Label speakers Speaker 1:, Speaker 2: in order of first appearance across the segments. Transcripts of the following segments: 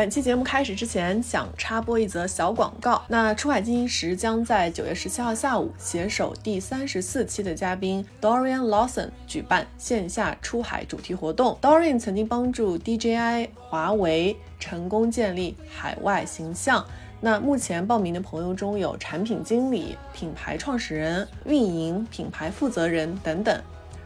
Speaker 1: 本期节目开始之前，想插播一则小广告。那出海进行时将在九月十七号下午携手第三十四期的嘉宾 Dorian Lawson 举办线下出海主题活动。Dorian 曾经帮助 DJI、华为成功建立海外形象。那目前报名的朋友中有产品经理、品牌创始人、运营、品牌负责人等等。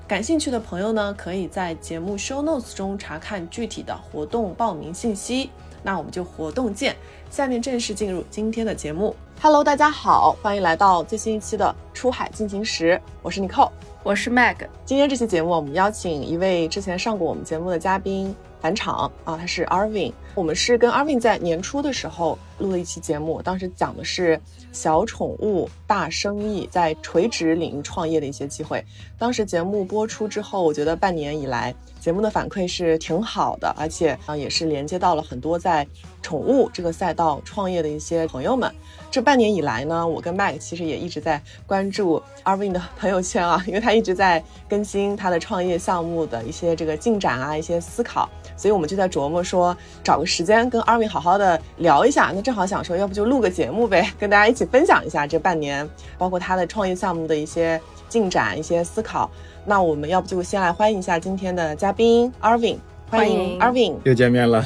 Speaker 1: 感兴趣的朋友呢，可以在节目 show notes 中查看具体的活动报名信息。那我们就活动见。下面正式进入今天的节目。Hello，大家好，欢迎来到最新一期的出海进行时。我是 Nicole，
Speaker 2: 我是 Mag。
Speaker 1: 今天这期节目，我们邀请一位之前上过我们节目的嘉宾返场啊，他是 Arvin。我们是跟 Arvin 在年初的时候录了一期节目，当时讲的是小宠物大生意在垂直领域创业的一些机会。当时节目播出之后，我觉得半年以来。节目的反馈是挺好的，而且啊也是连接到了很多在宠物这个赛道创业的一些朋友们。这半年以来呢，我跟 Mike 其实也一直在关注 Arvin 的朋友圈啊，因为他一直在更新他的创业项目的一些这个进展啊，一些思考，所以我们就在琢磨说找个时间跟 Arvin 好好的聊一下。那正好想说，要不就录个节目呗，跟大家一起分享一下这半年，包括他的创业项目的一些进展、一些思考。那我们要不就先来欢迎一下今天的嘉宾 Arvin，欢迎 Arvin，
Speaker 3: 又见面了，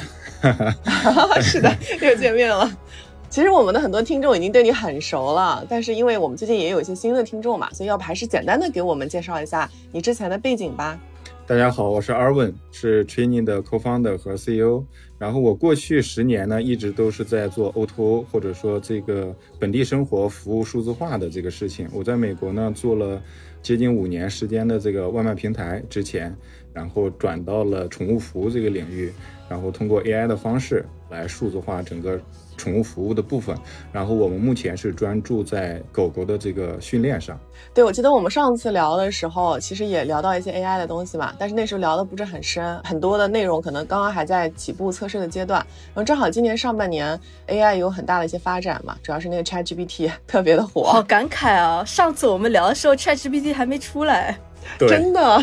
Speaker 1: 是的，又见面了。其实我们的很多听众已经对你很熟了，但是因为我们最近也有一些新的听众嘛，所以要不还是简单的给我们介绍一下你之前的背景吧。
Speaker 3: 大家好，我是 Arvin，是 Training 的 Co-founder 和 CEO。然后我过去十年呢，一直都是在做 O2O 或者说这个本地生活服务数字化的这个事情。我在美国呢做了。接近五年时间的这个外卖平台之前，然后转到了宠物服务这个领域，然后通过 AI 的方式来数字化整个。宠物服务的部分，然后我们目前是专注在狗狗的这个训练上。
Speaker 1: 对，我记得我们上次聊的时候，其实也聊到一些 AI 的东西嘛，但是那时候聊的不是很深，很多的内容可能刚刚还在起步测试的阶段。然后正好今年上半年 AI 有很大的一些发展嘛，主要是那个 ChatGPT 特别的火。
Speaker 2: 好感慨啊！上次我们聊的时候，ChatGPT 还没出来，
Speaker 1: 真的。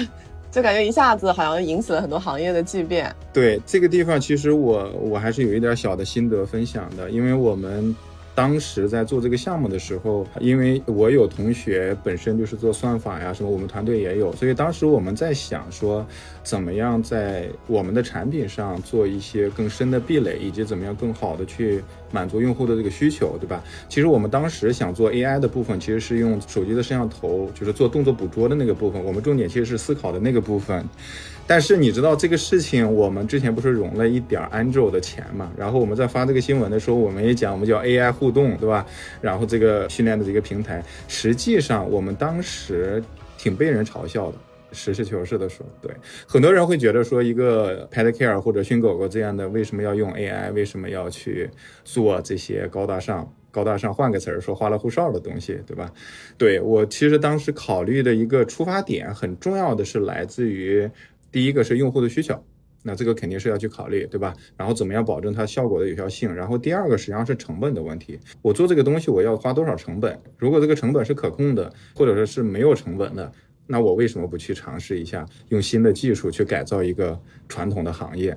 Speaker 1: 就感觉一下子好像引起了很多行业的巨变。
Speaker 3: 对这个地方，其实我我还是有一点小的心得分享的，因为我们。当时在做这个项目的时候，因为我有同学本身就是做算法呀什么，我们团队也有，所以当时我们在想说，怎么样在我们的产品上做一些更深的壁垒，以及怎么样更好的去满足用户的这个需求，对吧？其实我们当时想做 AI 的部分，其实是用手机的摄像头，就是做动作捕捉的那个部分，我们重点其实是思考的那个部分。但是你知道这个事情，我们之前不是融了一点 Angel 的钱嘛？然后我们在发这个新闻的时候，我们也讲，我们叫 AI 互动，对吧？然后这个训练的这个平台，实际上我们当时挺被人嘲笑的。实事求是的说，对，很多人会觉得说，一个 Pet Care 或者训狗狗这样的，为什么要用 AI？为什么要去做这些高大上、高大上？换个词儿说，花里胡哨的东西，对吧？对我其实当时考虑的一个出发点，很重要的是来自于。第一个是用户的需求，那这个肯定是要去考虑，对吧？然后怎么样保证它效果的有效性？然后第二个实际上是成本的问题，我做这个东西我要花多少成本？如果这个成本是可控的，或者说是没有成本的，那我为什么不去尝试一下用新的技术去改造一个传统的行业？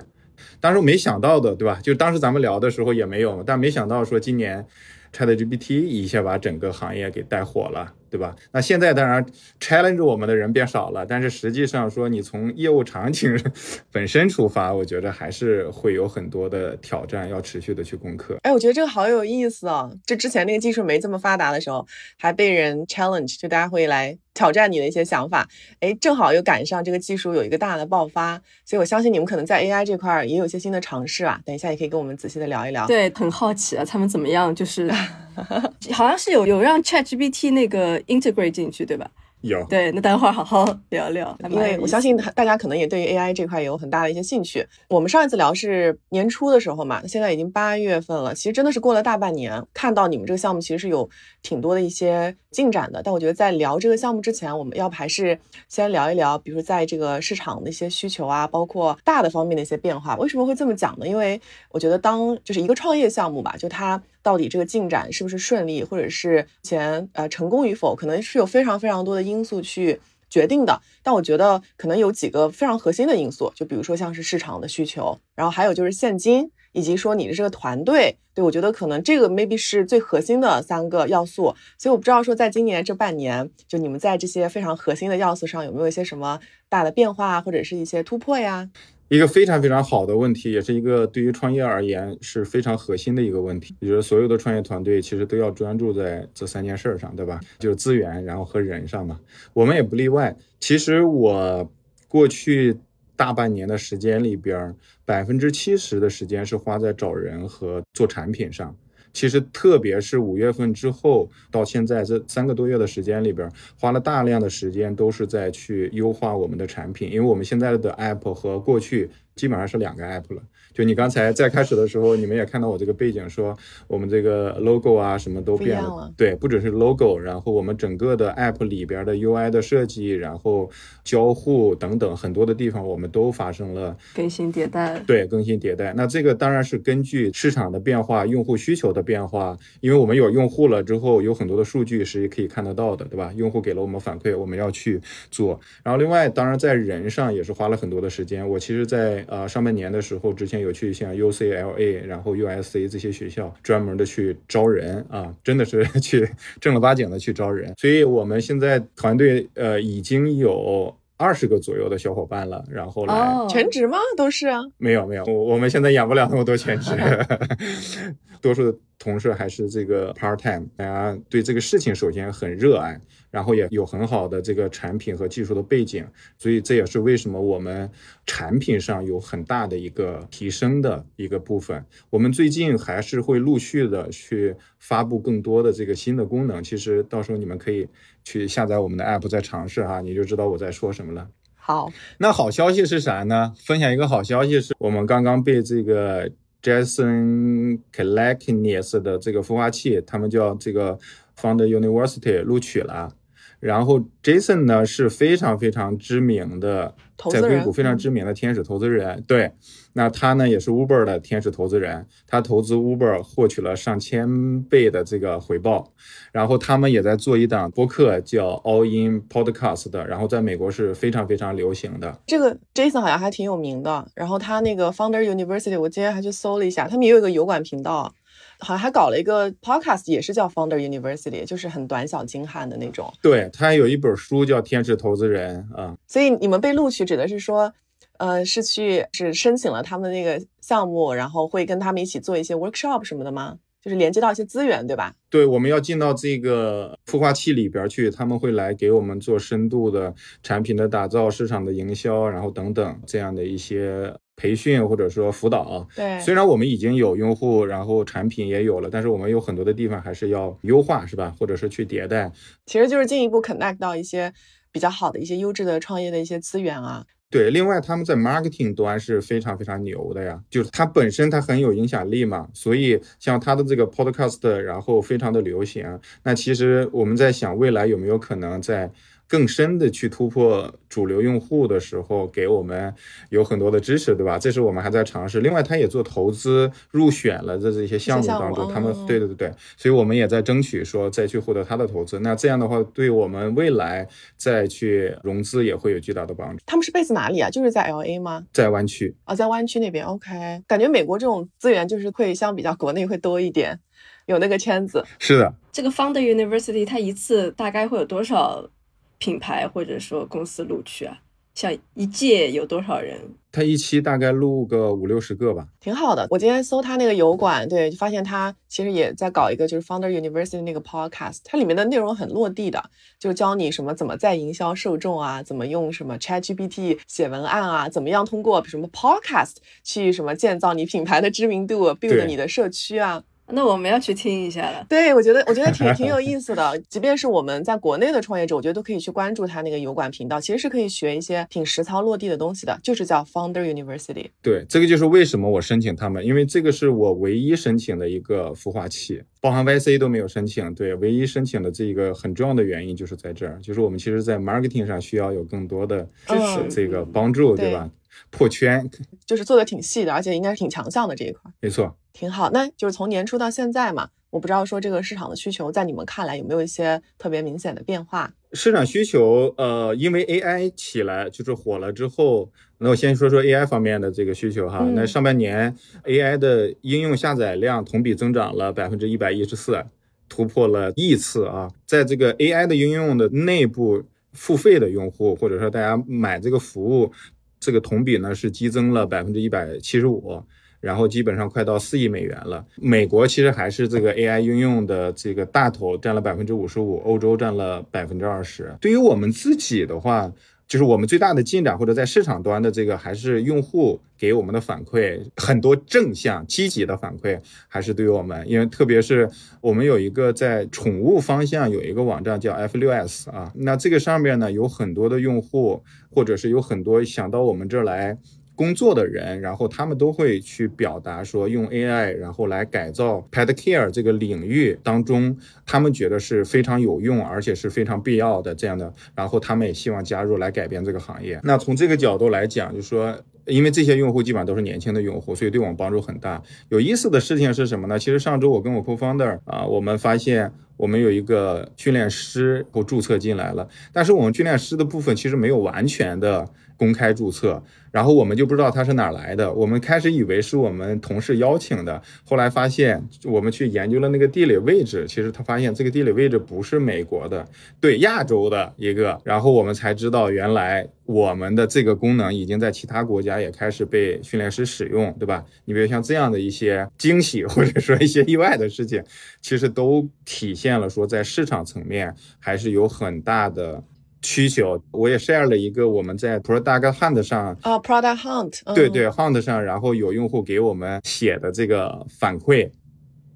Speaker 3: 当时我没想到的，对吧？就当时咱们聊的时候也没有，但没想到说今年 ChatGPT 一下把整个行业给带火了。对吧？那现在当然 challenge 我们的人变少了，但是实际上说，你从业务场景本身出发，我觉得还是会有很多的挑战要持续的去攻克。
Speaker 1: 哎，我觉得这个好有意思啊！就之前那个技术没这么发达的时候，还被人 challenge，就大家会来挑战你的一些想法。哎，正好又赶上这个技术有一个大的爆发，所以我相信你们可能在 AI 这块也有一些新的尝试啊。等一下也可以跟我们仔细的聊一聊。
Speaker 2: 对，很好奇啊，他们怎么样？就是 好像是有有让 ChatGPT 那个。integrate 进去，对吧？
Speaker 3: 有
Speaker 2: 对，那待会儿好好聊聊，
Speaker 1: 因为我相信大家可能也对于 AI 这块有很大的一些兴趣。我们上一次聊是年初的时候嘛，现在已经八月份了，其实真的是过了大半年。看到你们这个项目其实是有挺多的一些进展的，但我觉得在聊这个项目之前，我们要不还是先聊一聊，比如说在这个市场的一些需求啊，包括大的方面的一些变化。为什么会这么讲呢？因为我觉得当就是一个创业项目吧，就它。到底这个进展是不是顺利，或者是前呃成功与否，可能是有非常非常多的因素去决定的。但我觉得可能有几个非常核心的因素，就比如说像是市场的需求，然后还有就是现金，以及说你的这个团队，对我觉得可能这个 maybe 是最核心的三个要素。所以我不知道说在今年这半年，就你们在这些非常核心的要素上有没有一些什么大的变化，或者是一些突破呀？
Speaker 3: 一个非常非常好的问题，也是一个对于创业而言是非常核心的一个问题。也就是所有的创业团队其实都要专注在这三件事上，对吧？就是资源，然后和人上嘛。我们也不例外。其实我过去大半年的时间里边，百分之七十的时间是花在找人和做产品上。其实，特别是五月份之后到现在这三个多月的时间里边，花了大量的时间都是在去优化我们的产品，因为我们现在的 app 和过去基本上是两个 app 了。就你刚才在开始的时候，你们也看到我这个背景，说我们这个 logo 啊什么都变
Speaker 1: 了。
Speaker 3: 对，不只是 logo，然后我们整个的 app 里边的 UI 的设计，然后交互等等很多的地方，我们都发生了
Speaker 2: 更新迭代。
Speaker 3: 对，更新迭代。那这个当然是根据市场的变化、用户需求的变化，因为我们有用户了之后，有很多的数据是可以看得到的，对吧？用户给了我们反馈，我们要去做。然后另外，当然在人上也是花了很多的时间。我其实，在呃上半年的时候，之前。有去像 UCLA，然后 USC 这些学校专门的去招人啊，真的是 去正儿八经的去招人。所以我们现在团队呃已经有二十个左右的小伙伴了，然后来
Speaker 1: 全职吗？都是啊？
Speaker 3: 没有没有，我我们现在养不了那么多全职，多数的同事还是这个 part time，大家对这个事情首先很热爱。然后也有很好的这个产品和技术的背景，所以这也是为什么我们产品上有很大的一个提升的一个部分。我们最近还是会陆续的去发布更多的这个新的功能。其实到时候你们可以去下载我们的 app 再尝试哈，你就知道我在说什么了。
Speaker 1: 好，
Speaker 3: 那好消息是啥呢？分享一个好消息是我们刚刚被这个 Jason k l a k n e s 的这个孵化器，他们叫这个 Found University 录取了。然后 Jason 呢是非常非常知名的，在硅谷非常知名的天使投资人。对，那他呢也是 Uber 的天使投资人，他投资 Uber 获取了上千倍的这个回报。然后他们也在做一档播客叫 All In Podcast 的，然后在美国是非常非常流行的。
Speaker 1: 这个 Jason 好像还挺有名的。然后他那个 Founder University，我今天还去搜了一下，他们也有一个油管频道。好像还搞了一个 podcast，也是叫 Founder University，就是很短小精悍的那种。
Speaker 3: 对他有一本书叫《天使投资人》啊。
Speaker 1: 所以你们被录取，指的是说，呃，是去是申请了他们那个项目，然后会跟他们一起做一些 workshop 什么的吗？就是连接到一些资源，对吧？
Speaker 3: 对，我们要进到这个孵化器里边去，他们会来给我们做深度的产品的打造、市场的营销，然后等等这样的一些。培训或者说辅导，
Speaker 1: 对，
Speaker 3: 虽然我们已经有用户，然后产品也有了，但是我们有很多的地方还是要优化，是吧？或者是去迭代，
Speaker 1: 其实就是进一步 connect 到一些比较好的一些优质的创业的一些资源啊。
Speaker 3: 对，另外他们在 marketing 端是非常非常牛的呀，就是它本身它很有影响力嘛，所以像它的这个 podcast，然后非常的流行。那其实我们在想，未来有没有可能在更深的去突破主流用户的时候，给我们有很多的支持，对吧？这是我们还在尝试。另外，他也做投资入选了这这些项目当中，他们对对对对，所以我们也在争取说再去获得他的投资。那这样的话，对我们未来再去融资也会有巨大的帮助。
Speaker 1: 他们是 base 哪里啊？就是在 L A 吗？
Speaker 3: 在湾区
Speaker 1: 啊，在湾区那边。OK，感觉美国这种资源就是会相比较国内会多一点，有那个圈子。
Speaker 3: 是的，
Speaker 2: 这个 Founder University 它一次大概会有多少？品牌或者说公司录取啊，像一届有多少人？
Speaker 3: 他一期大概录个五六十个吧，
Speaker 1: 挺好的。我今天搜他那个油管，对，就发现他其实也在搞一个就是 Founder University 那个 podcast，它里面的内容很落地的，就教你什么怎么在营销受众啊，怎么用什么 ChatGPT 写文案啊，怎么样通过什么 podcast 去什么建造你品牌的知名度，build 你的社区啊。
Speaker 2: 那我们要去听一下了。
Speaker 1: 对，我觉得我觉得挺挺有意思的。即便是我们在国内的创业者，我觉得都可以去关注他那个油管频道，其实是可以学一些挺实操落地的东西的，就是叫 Founder University。
Speaker 3: 对，这个就是为什么我申请他们，因为这个是我唯一申请的一个孵化器，包含 YC 都没有申请。对，唯一申请的这一个很重要的原因就是在这儿，就是我们其实，在 marketing 上需要有更多的支持，这个帮助，对吧？破圈，
Speaker 1: 就是做的挺细的，而且应该是挺强项的这一块。
Speaker 3: 没错。
Speaker 1: 挺好，那就是从年初到现在嘛，我不知道说这个市场的需求在你们看来有没有一些特别明显的变化？
Speaker 3: 市场需求，呃，因为 AI 起来就是火了之后，那我先说说 AI 方面的这个需求哈。那上半年 AI 的应用下载量同比增长了百分之一百一十四，突破了亿次啊。在这个 AI 的应用的内部付费的用户，或者说大家买这个服务，这个同比呢是激增了百分之一百七十五。然后基本上快到四亿美元了。美国其实还是这个 AI 应用的这个大头，占了百分之五十五，欧洲占了百分之二十。对于我们自己的话，就是我们最大的进展，或者在市场端的这个，还是用户给我们的反馈很多正向、积极的反馈，还是对于我们，因为特别是我们有一个在宠物方向有一个网站叫 F6S 啊，那这个上面呢有很多的用户，或者是有很多想到我们这儿来。工作的人，然后他们都会去表达说，用 AI 然后来改造 pet care 这个领域当中，他们觉得是非常有用，而且是非常必要的这样的。然后他们也希望加入来改变这个行业。那从这个角度来讲，就说，因为这些用户基本上都是年轻的用户，所以对我们帮助很大。有意思的事情是什么呢？其实上周我跟我 co-founder 啊，我们发现我们有一个训练师我注册进来了，但是我们训练师的部分其实没有完全的公开注册。然后我们就不知道他是哪来的，我们开始以为是我们同事邀请的，后来发现我们去研究了那个地理位置，其实他发现这个地理位置不是美国的，对亚洲的一个，然后我们才知道原来我们的这个功能已经在其他国家也开始被训练师使用，对吧？你比如像这样的一些惊喜或者说一些意外的事情，其实都体现了说在市场层面还是有很大的。需求，我也 share 了一个我们在 Product Hunt 上
Speaker 1: 啊，Product Hunt，
Speaker 3: 对对，Hunt 上，然后有用户给我们写的这个反馈，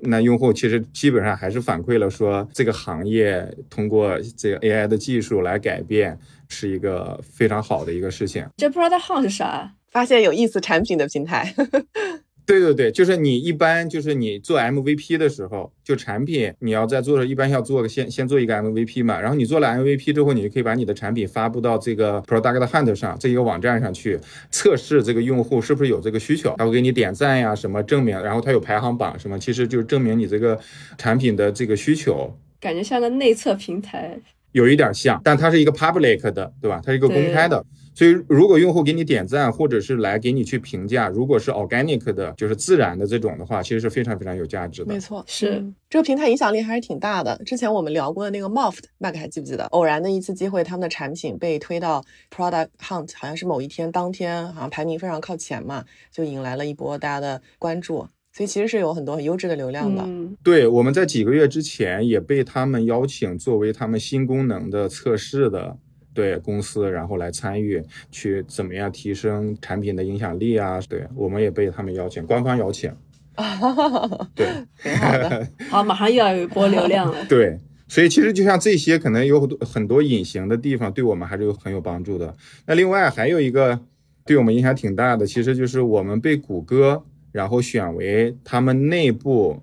Speaker 3: 那用户其实基本上还是反馈了说，这个行业通过这个 AI 的技术来改变，是一个非常好的一个事情。
Speaker 2: 这 Product Hunt 是啥？
Speaker 1: 发现有意思产品的平台。
Speaker 3: 对对对，就是你一般就是你做 MVP 的时候，就产品你要在做的一般要做个先先做一个 MVP 嘛，然后你做了 MVP 之后，你就可以把你的产品发布到这个 Product Hunt 上这一个网站上去测试这个用户是不是有这个需求，他会给你点赞呀什么证明，然后他有排行榜什么，其实就是证明你这个产品的这个需求，
Speaker 2: 感觉像个内测平台，
Speaker 3: 有一点像，但它是一个 public 的，对吧？它是一个公开的。所以，如果用户给你点赞，或者是来给你去评价，如果是 organic 的，就是自然的这种的话，其实是非常非常有价值的。
Speaker 1: 没错，
Speaker 2: 是
Speaker 1: 这个平台影响力还是挺大的。之前我们聊过的那个 Moft，Mac 还记不记得？偶然的一次机会，他们的产品被推到 Product Hunt，好像是某一天当天，好像排名非常靠前嘛，就引来了一波大家的关注。所以其实是有很多很优质的流量的。
Speaker 3: 对，我们在几个月之前也被他们邀请作为他们新功能的测试的。对公司，然后来参与，去怎么样提升产品的影响力啊？对，我们也被他们邀请，官方邀请。对，
Speaker 1: 挺好的。
Speaker 2: 好，马上又要有一波流量了。
Speaker 3: 对，所以其实就像这些，可能有很多很多隐形的地方，对我们还是有很有帮助的。那另外还有一个对我们影响挺大的，其实就是我们被谷歌然后选为他们内部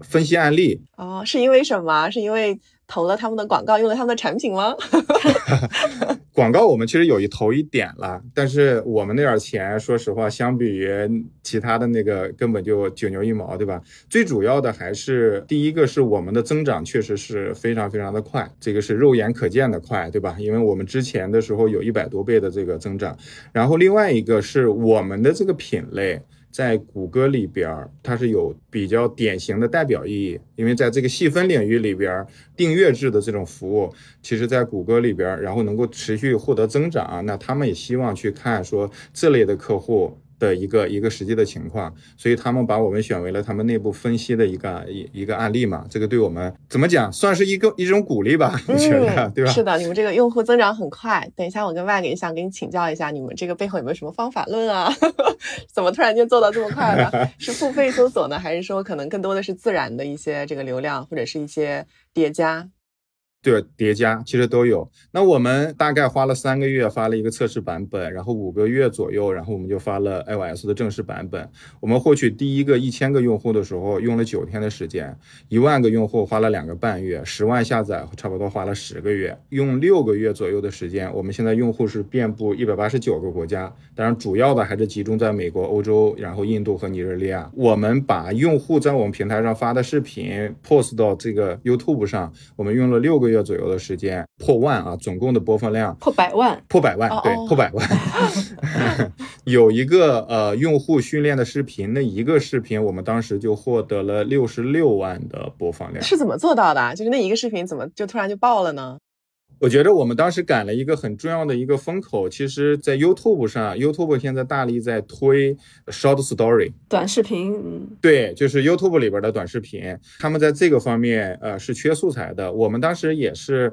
Speaker 3: 分析案例。
Speaker 1: 哦，是因为什么？是因为？投了他们的广告，用了他们的产品吗？
Speaker 3: 广告我们其实有一投一点了，但是我们那点钱，说实话，相比于其他的那个根本就九牛一毛，对吧？最主要的还是第一个是我们的增长确实是非常非常的快，这个是肉眼可见的快，对吧？因为我们之前的时候有一百多倍的这个增长，然后另外一个是我们的这个品类。在谷歌里边，它是有比较典型的代表意义，因为在这个细分领域里边，订阅制的这种服务，其实在谷歌里边，然后能够持续获得增长，那他们也希望去看说这类的客户。的一个一个实际的情况，所以他们把我们选为了他们内部分析的一个一一个案例嘛，这个对我们怎么讲，算是一个一种鼓励吧，我觉得，对吧？
Speaker 1: 是的，你们这个用户增长很快。等一下，我跟万给想给你请教一下，你们这个背后有没有什么方法论啊？怎么突然间做到这么快的？是付费搜索呢，还是说可能更多的是自然的一些这个流量或者是一些叠加？
Speaker 3: 对，叠加其实都有。那我们大概花了三个月发了一个测试版本，然后五个月左右，然后我们就发了 iOS 的正式版本。我们获取第一个一千个用户的时候用了九天的时间，一万个用户花了两个半月，十万下载差不多花了十个月，用六个月左右的时间，我们现在用户是遍布一百八十九个国家，当然主要的还是集中在美国、欧洲，然后印度和尼日利亚。我们把用户在我们平台上发的视频 post 到这个 YouTube 上，我们用了六个。月左右的时间破万啊，总共的播放量
Speaker 2: 破百万，
Speaker 3: 破百万，对，破百万。有一个呃用户训练的视频，那一个视频我们当时就获得了六十六万的播放量，
Speaker 1: 是怎么做到的？就是那一个视频怎么就突然就爆了呢？
Speaker 3: 我觉得我们当时赶了一个很重要的一个风口，其实，在 YouTube 上，YouTube 现在大力在推 Short Story
Speaker 2: 短视频，
Speaker 3: 对，就是 YouTube 里边的短视频，他们在这个方面，呃，是缺素材的。我们当时也是。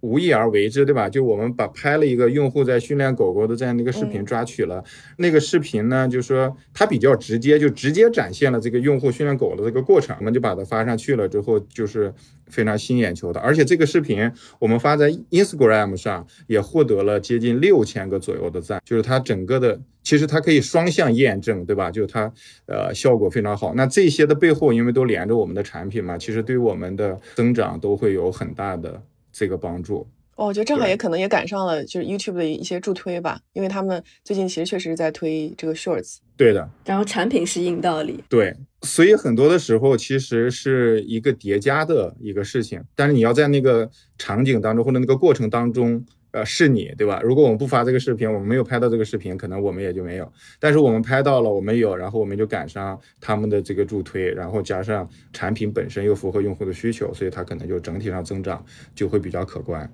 Speaker 3: 无意而为之，对吧？就我们把拍了一个用户在训练狗狗的这样的一个视频抓取了，那个视频呢，就是说它比较直接，就直接展现了这个用户训练狗的这个过程，我们就把它发上去了之后，就是非常吸引眼球的。而且这个视频我们发在 Instagram 上也获得了接近六千个左右的赞，就是它整个的其实它可以双向验证，对吧？就是它呃效果非常好。那这些的背后，因为都连着我们的产品嘛，其实对我们的增长都会有很大的。这个帮助
Speaker 1: 哦，我觉得正好也可能也赶上了，就是 YouTube 的一些助推吧，因为他们最近其实确实是在推这个 Shorts。
Speaker 3: 对的，
Speaker 2: 然后产品是硬道理。
Speaker 3: 对，所以很多的时候其实是一个叠加的一个事情，但是你要在那个场景当中或者那个过程当中。呃，是你对吧？如果我们不发这个视频，我们没有拍到这个视频，可能我们也就没有。但是我们拍到了，我们有，然后我们就赶上他们的这个助推，然后加上产品本身又符合用户的需求，所以它可能就整体上增长就会比较可观。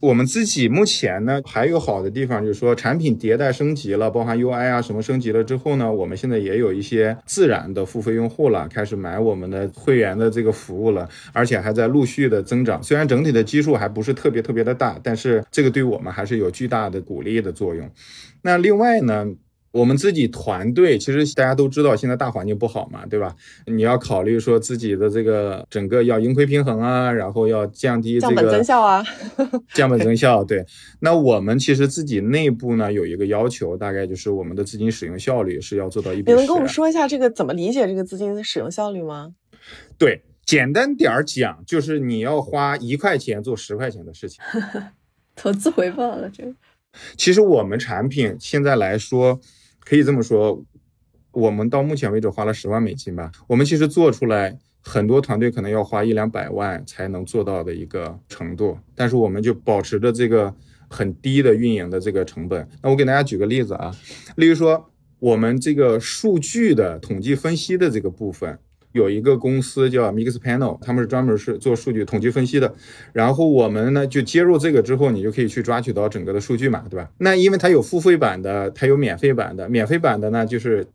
Speaker 3: 我们自己目前呢还有好的地方，就是说产品迭代升级了，包含 UI 啊什么升级了之后呢，我们现在也有一些自然的付费用户了，开始买我们的会员的这个服务了，而且还在陆续的增长。虽然整体的基数还不是特别特别的大，但是这个。对我们还是有巨大的鼓励的作用。那另外呢，我们自己团队其实大家都知道，现在大环境不好嘛，对吧？你要考虑说自己的这个整个要盈亏平衡啊，然后要降低这个
Speaker 1: 降本增效啊，
Speaker 3: 降本增效。对，那我们其实自己内部呢有一个要求，大概就是我们的资金使用效率是要做到一比
Speaker 1: 你能跟我们说一下这个怎么理解这个资金的使用效率吗？
Speaker 3: 对，简单点儿讲，就是你要花一块钱做十块钱的事情。
Speaker 2: 投资回报了，这
Speaker 3: 其实我们产品现在来说，可以这么说，我们到目前为止花了十万美金吧。我们其实做出来，很多团队可能要花一两百万才能做到的一个程度，但是我们就保持着这个很低的运营的这个成本。那我给大家举个例子啊，例如说我们这个数据的统计分析的这个部分。有一个公司叫 Mixpanel，他们是专门是做数据统计分析的。然后我们呢就接入这个之后，你就可以去抓取到整个的数据嘛，对吧？那因为它有付费版的，它有免费版的。免费版的呢就是。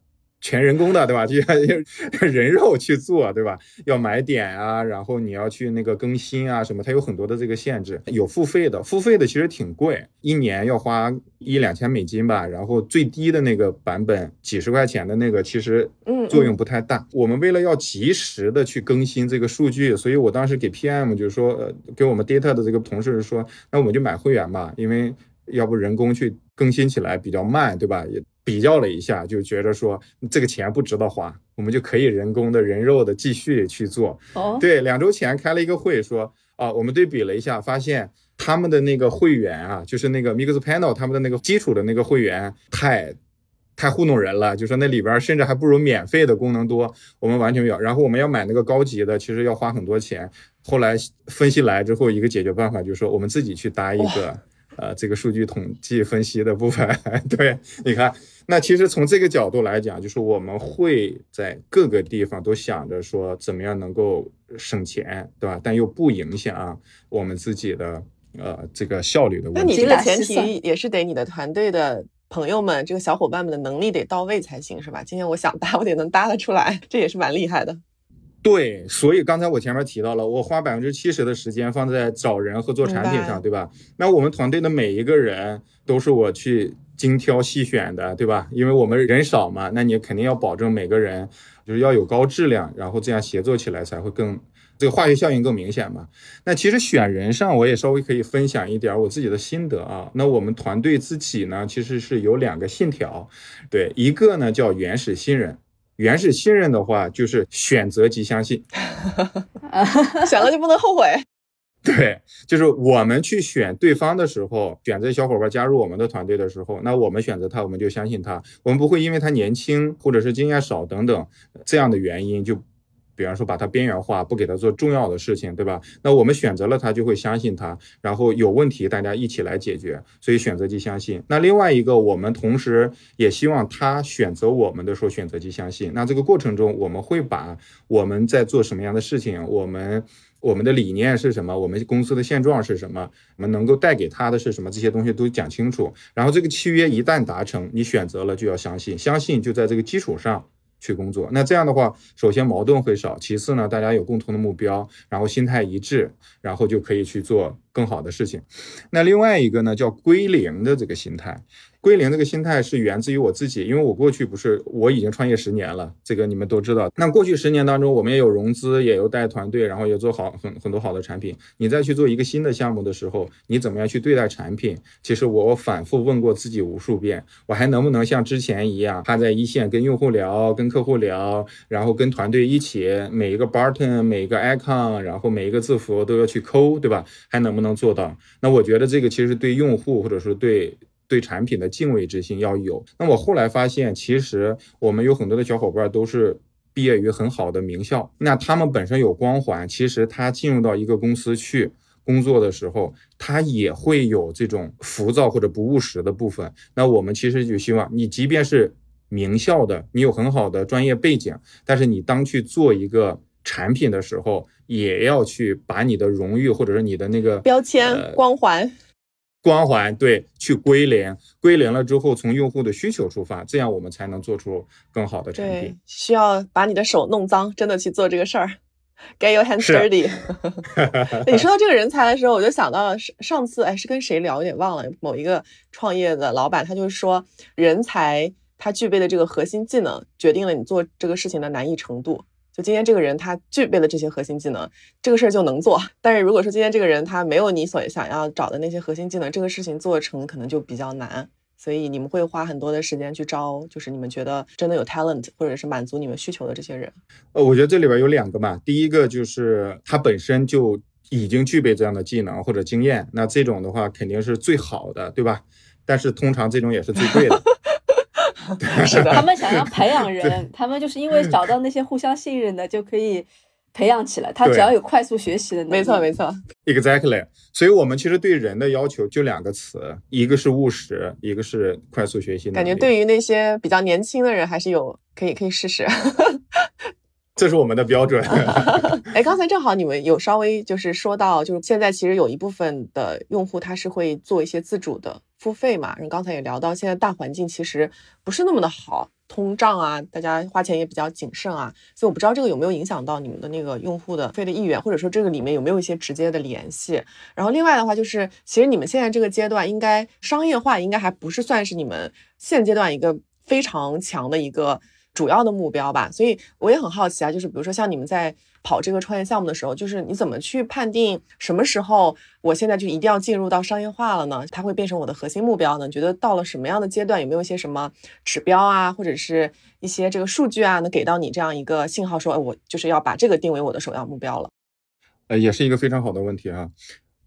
Speaker 3: 全人工的，对吧？就要人肉去做，对吧？要买点啊，然后你要去那个更新啊，什么？它有很多的这个限制。有付费的，付费的其实挺贵，一年要花一两千美金吧。然后最低的那个版本，几十块钱的那个，其实作用不太大。我们为了要及时的去更新这个数据，所以我当时给 PM 就是说，呃，给我们 data 的这个同事说，那我们就买会员吧，因为要不人工去更新起来比较慢，对吧？也。比较了一下，就觉得说这个钱不值得花，我们就可以人工的人肉的继续去做。
Speaker 2: 哦，
Speaker 3: 对，两周前开了一个会，说啊，我们对比了一下，发现他们的那个会员啊，就是那个 Mixpanel 他们的那个基础的那个会员太太糊弄人了，就说那里边甚至还不如免费的功能多，我们完全没有。然后我们要买那个高级的，其实要花很多钱。后来分析来之后，一个解决办法就是说，我们自己去搭一个呃这个数据统计分析的部分。对，你看。那其实从这个角度来讲，就是我们会在各个地方都想着说怎么样能够省钱，对吧？但又不影响我们自己的呃这个效率的问题。那
Speaker 1: 你这个前提也是得你的团队的朋友们、这个小伙伴们的能力得到位才行，是吧？今天我想搭，我得能搭得出来，这也是蛮厉害的。
Speaker 3: 对，所以刚才我前面提到了，我花百分之七十的时间放在找人和做产品上，对吧？那我们团队的每一个人都是我去。精挑细选的，对吧？因为我们人少嘛，那你肯定要保证每个人就是要有高质量，然后这样协作起来才会更这个化学效应更明显嘛。那其实选人上，我也稍微可以分享一点我自己的心得啊。那我们团队自己呢，其实是有两个信条，对，一个呢叫原始信任。原始信任的话，就是选择即相信，
Speaker 1: 选了就不能后悔。
Speaker 3: 对，就是我们去选对方的时候，选择小伙伴加入我们的团队的时候，那我们选择他，我们就相信他，我们不会因为他年轻或者是经验少等等这样的原因就。比方说把他边缘化，不给他做重要的事情，对吧？那我们选择了他，就会相信他，然后有问题大家一起来解决。所以选择即相信。那另外一个，我们同时也希望他选择我们的时候选择即相信。那这个过程中，我们会把我们在做什么样的事情，我们我们的理念是什么，我们公司的现状是什么，我们能够带给他的是什么，这些东西都讲清楚。然后这个契约一旦达成，你选择了就要相信，相信就在这个基础上。去工作，那这样的话，首先矛盾会少，其次呢，大家有共同的目标，然后心态一致，然后就可以去做更好的事情。那另外一个呢，叫归零的这个心态。归零这个心态是源自于我自己，因为我过去不是我已经创业十年了，这个你们都知道。那过去十年当中，我们也有融资，也有带团队，然后也做好很很多好的产品。你再去做一个新的项目的时候，你怎么样去对待产品？其实我反复问过自己无数遍，我还能不能像之前一样，趴在一线跟用户聊，跟客户聊，然后跟团队一起每一个 button、每一个 icon，然后每一个字符都要去抠，对吧？还能不能做到？那我觉得这个其实对用户或者说对。对产品的敬畏之心要有。那我后来发现，其实我们有很多的小伙伴都是毕业于很好的名校，那他们本身有光环，其实他进入到一个公司去工作的时候，他也会有这种浮躁或者不务实的部分。那我们其实就希望你，即便是名校的，你有很好的专业背景，但是你当去做一个产品的时候，也要去把你的荣誉或者是你的那个
Speaker 1: 标签光环。
Speaker 3: 光环对，去归零，归零了之后，从用户的需求出发，这样我们才能做出更好的产品。
Speaker 1: 需要把你的手弄脏，真的去做这个事儿，get your hands dirty。你说到这个人才的时候，我就想到了上上次，哎，是跟谁聊，有点忘了。某一个创业的老板，他就说，人才他具备的这个核心技能，决定了你做这个事情的难易程度。就今天这个人他具备了这些核心技能，这个事儿就能做。但是如果说今天这个人他没有你所想要找的那些核心技能，这个事情做成可能就比较难。所以你们会花很多的时间去招，就是你们觉得真的有 talent 或者是满足你们需求的这些人。
Speaker 3: 呃，我觉得这里边有两个嘛，第一个就是他本身就已经具备这样的技能或者经验，那这种的话肯定是最好的，对吧？但是通常这种也是最贵的。
Speaker 1: 是的，
Speaker 2: 他们想要 培养人，他们就是因为找到那些互相信任的，就可以培养起来。他只要有快速学习的能力。
Speaker 1: 没错，没错
Speaker 3: ，exactly。所以我们其实对人的要求就两个词，一个是务实，一个是快速学习。
Speaker 1: 感觉对于那些比较年轻的人，还是有可以可以试试。
Speaker 3: 这是我们的标准。
Speaker 1: 哎，刚才正好你们有稍微就是说到，就是现在其实有一部分的用户他是会做一些自主的付费嘛。然后刚才也聊到，现在大环境其实不是那么的好，通胀啊，大家花钱也比较谨慎啊。所以我不知道这个有没有影响到你们的那个用户的费的意愿，或者说这个里面有没有一些直接的联系。然后另外的话就是，其实你们现在这个阶段应该商业化应该还不是算是你们现阶段一个非常强的一个。主要的目标吧，所以我也很好奇啊，就是比如说像你们在跑这个创业项目的时候，就是你怎么去判定什么时候我现在就一定要进入到商业化了呢？它会变成我的核心目标呢？觉得到了什么样的阶段，有没有一些什么指标啊，或者是一些这个数据啊，能给到你这样一个信号，说我就是要把这个定为我的首要目标了？
Speaker 3: 呃，也是一个非常好的问题啊。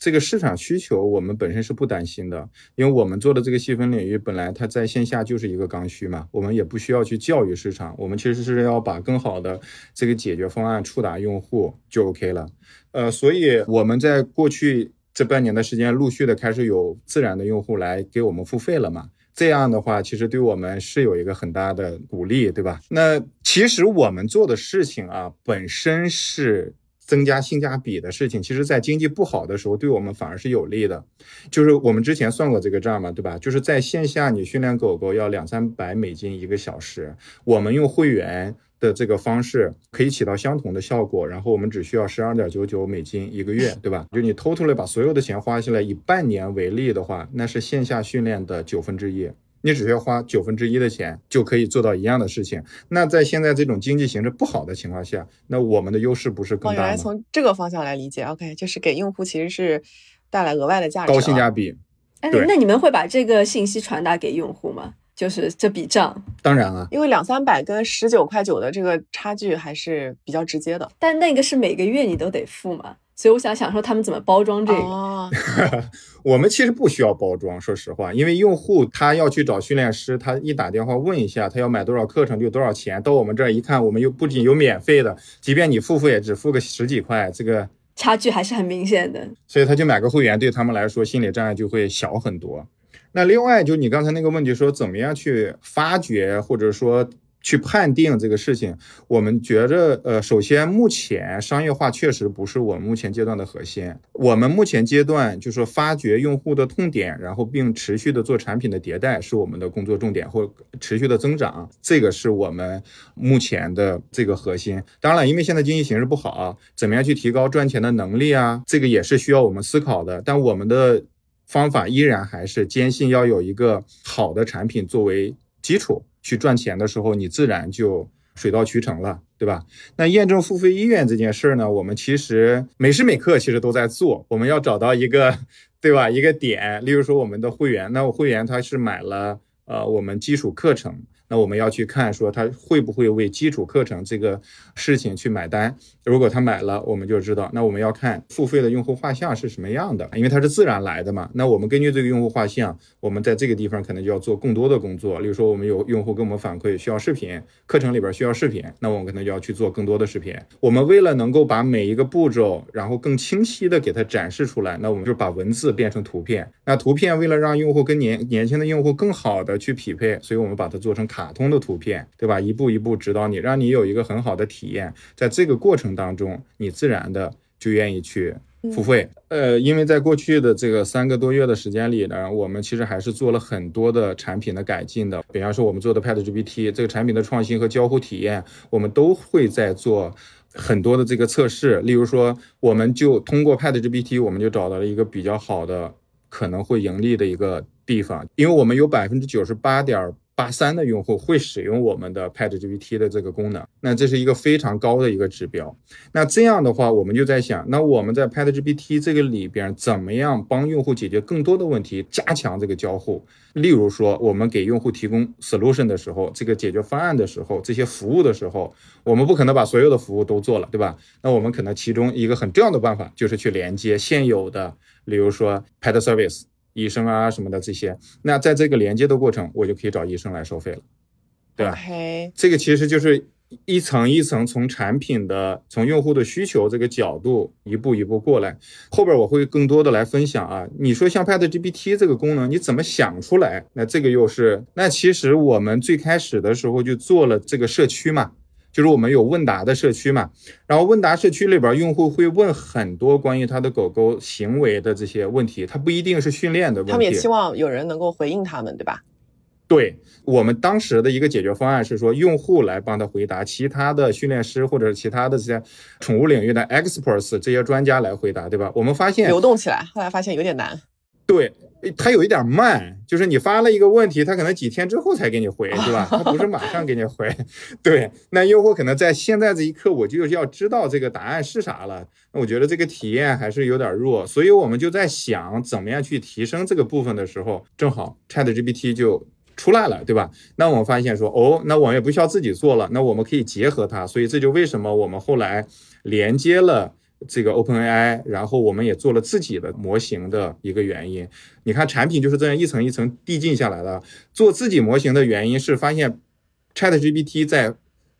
Speaker 3: 这个市场需求，我们本身是不担心的，因为我们做的这个细分领域本来它在线下就是一个刚需嘛，我们也不需要去教育市场，我们其实是要把更好的这个解决方案触达用户就 OK 了。呃，所以我们在过去这半年的时间，陆续的开始有自然的用户来给我们付费了嘛，这样的话其实对我们是有一个很大的鼓励，对吧？那其实我们做的事情啊，本身是。增加性价比的事情，其实，在经济不好的时候，对我们反而是有利的。就是我们之前算过这个账嘛，对吧？就是在线下，你训练狗狗要两三百美金一个小时，我们用会员的这个方式可以起到相同的效果，然后我们只需要十二点九九美金一个月，对吧？就你 totally 把所有的钱花下来，以半年为例的话，那是线下训练的九分之一。你只需要花九分之一的钱就可以做到一样的事情。那在现在这种经济形势不好的情况下，那我们的优势不是更
Speaker 1: 哦，原来
Speaker 3: 大吗？
Speaker 1: 从这个方向来理解，OK，就是给用户其实是带来额外的价值，
Speaker 3: 高性价。比，
Speaker 2: 哎，那你们会把这个信息传达给用户吗？就是这笔账，
Speaker 3: 当然了，
Speaker 1: 因为两三百跟十九块九的这个差距还是比较直接的。
Speaker 2: 但那个是每个月你都得付嘛，所以我想想说他们怎么包装这个。
Speaker 1: 哦，
Speaker 3: 我们其实不需要包装，说实话，因为用户他要去找训练师，他一打电话问一下他要买多少课程就多少钱，到我们这儿一看，我们又不仅有免费的，即便你付费也只付个十几块，这个，
Speaker 2: 差距还是很明显的。
Speaker 3: 所以他就买个会员，对他们来说心理障碍就会小很多。那另外就你刚才那个问题说，怎么样去发掘或者说去判定这个事情，我们觉着呃，首先目前商业化确实不是我们目前阶段的核心。我们目前阶段就是说发掘用户的痛点，然后并持续的做产品的迭代是我们的工作重点，或持续的增长，这个是我们目前的这个核心。当然了，因为现在经济形势不好啊，怎么样去提高赚钱的能力啊，这个也是需要我们思考的。但我们的方法依然还是坚信要有一个好的产品作为基础，去赚钱的时候，你自然就水到渠成了，对吧？那验证付费意愿这件事儿呢，我们其实每时每刻其实都在做，我们要找到一个，对吧？一个点，例如说我们的会员，那我会员他是买了呃我们基础课程，那我们要去看说他会不会为基础课程这个事情去买单。如果他买了，我们就知道，那我们要看付费的用户画像是什么样的，因为它是自然来的嘛。那我们根据这个用户画像，我们在这个地方可能就要做更多的工作。例如说，我们有用户跟我们反馈需要视频，课程里边需要视频，那我们可能就要去做更多的视频。我们为了能够把每一个步骤，然后更清晰的给它展示出来，那我们就把文字变成图片。那图片为了让用户跟年年轻的用户更好的去匹配，所以我们把它做成卡通的图片，对吧？一步一步指导你，让你有一个很好的体验。在这个过程当中，你自然的就愿意去付费。呃，因为在过去的这个三个多月的时间里呢，我们其实还是做了很多的产品的改进的。比方说，我们做的 Pad GPT 这个产品的创新和交互体验，我们都会在做。很多的这个测试，例如说，我们就通过 Pad GPT，我们就找到了一个比较好的可能会盈利的一个地方，因为我们有百分之九十八点八三的用户会使用我们的 Pad GPT 的这个功能，那这是一个非常高的一个指标。那这样的话，我们就在想，那我们在 Pad GPT 这个里边，怎么样帮用户解决更多的问题，加强这个交互？例如说，我们给用户提供 solution 的时候，这个解决方案的时候，这些服务的时候，我们不可能把所有的服务都做了，对吧？那我们可能其中一个很重要的办法，就是去连接现有的，例如说 Pad Service。医生啊什么的这些，那在这个连接的过程，我就可以找医生来收费了，对吧这个其实就是一层一层从产品的、从用户的需求这个角度一步一步过来。后边我会更多的来分享啊。你说像 Pad GPT 这个功能，你怎么想出来？那这个又是那其实我们最开始的时候就做了这个社区嘛。就是我们有问答的社区嘛，然后问答社区里边，用户会问很多关于他的狗狗行为的这些问题，它不一定是训练的问题。
Speaker 1: 他们也希望有人能够回应他们，对吧？
Speaker 3: 对我们当时的一个解决方案是说，用户来帮他回答，其他的训练师或者其他的这些宠物领域的 experts 这些专家来回答，对吧？我们发现
Speaker 1: 流动起来，后来发现有点难。
Speaker 3: 对。它有一点慢，就是你发了一个问题，它可能几天之后才给你回，对吧？它不是马上给你回。对，那用户可能在现在这一刻，我就要知道这个答案是啥了。那我觉得这个体验还是有点弱，所以我们就在想怎么样去提升这个部分的时候，正好 Chat GPT 就出来了，对吧？那我们发现说，哦，那我们也不需要自己做了，那我们可以结合它，所以这就为什么我们后来连接了。这个 OpenAI，然后我们也做了自己的模型的一个原因。你看，产品就是这样一层一层递进下来的。做自己模型的原因是发现，ChatGPT 在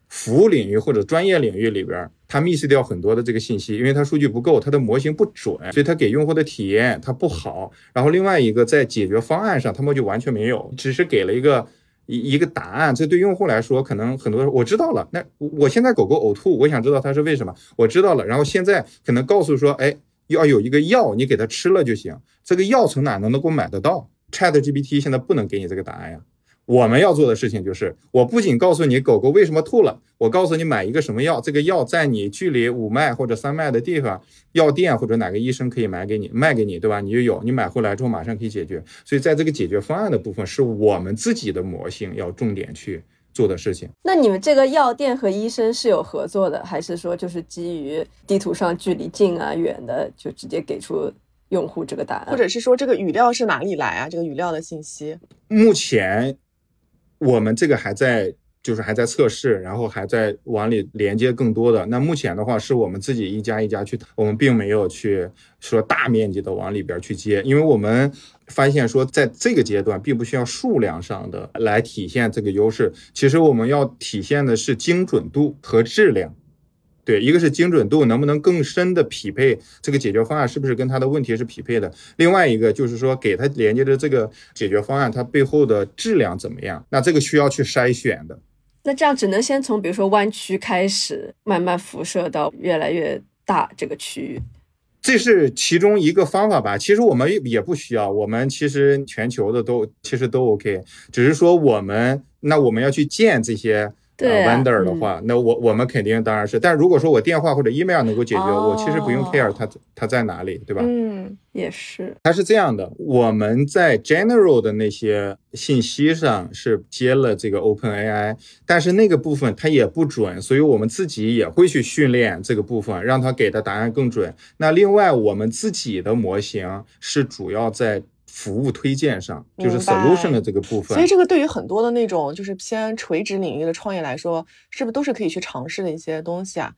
Speaker 3: 服务领域或者专业领域里边，它 miss 掉很多的这个信息，因为它数据不够，它的模型不准，所以它给用户的体验它不好。然后另外一个在解决方案上，他们就完全没有，只是给了一个。一一个答案，这对用户来说可能很多人。我知道了，那我现在狗狗呕吐，我想知道它是为什么。我知道了，然后现在可能告诉说，哎，要有一个药，你给它吃了就行。这个药从哪能能够买得到？Chat GPT 现在不能给你这个答案呀。我们要做的事情就是，我不仅告诉你狗狗为什么吐了，我告诉你买一个什么药，这个药在你距离五迈或者三迈的地方，药店或者哪个医生可以买给你卖给你，对吧？你就有，你买回来之后马上可以解决。所以在这个解决方案的部分，是我们自己的模型要重点去做的事情。
Speaker 2: 那你们这个药店和医生是有合作的，还是说就是基于地图上距离近啊远的，就直接给出用户这个答案？
Speaker 1: 或者是说这个语料是哪里来啊？这个语料的信息？
Speaker 3: 目前。我们这个还在，就是还在测试，然后还在往里连接更多的。那目前的话，是我们自己一家一家去，我们并没有去说大面积的往里边去接，因为我们发现说，在这个阶段，并不需要数量上的来体现这个优势，其实我们要体现的是精准度和质量。对，一个是精准度能不能更深的匹配这个解决方案是不是跟他的问题是匹配的，另外一个就是说给他连接的这个解决方案，它背后的质量怎么样？那这个需要去筛选的。
Speaker 2: 那这样只能先从比如说弯曲开始，慢慢辐射到越来越大这个区域，
Speaker 3: 这是其中一个方法吧。其实我们也不需要，我们其实全球的都其实都 OK，只是说我们那我们要去建这些。
Speaker 2: 对
Speaker 3: ，vendor 的话，那我我们肯定当然是。但如果说我电话或者 email 能够解决，我其实不用 care 它它在哪里，对吧？
Speaker 2: 嗯，也是。
Speaker 3: 它是这样的，我们在 general 的那些信息上是接了这个 Open AI，但是那个部分它也不准，所以我们自己也会去训练这个部分，让它给的答案更准。那另外，我们自己的模型是主要在。服务推荐上就是 solution 的这个部分，
Speaker 1: 所以这个对于很多的那种就是偏垂直领域的创业来说，是不是都是可以去尝试的一些东西啊？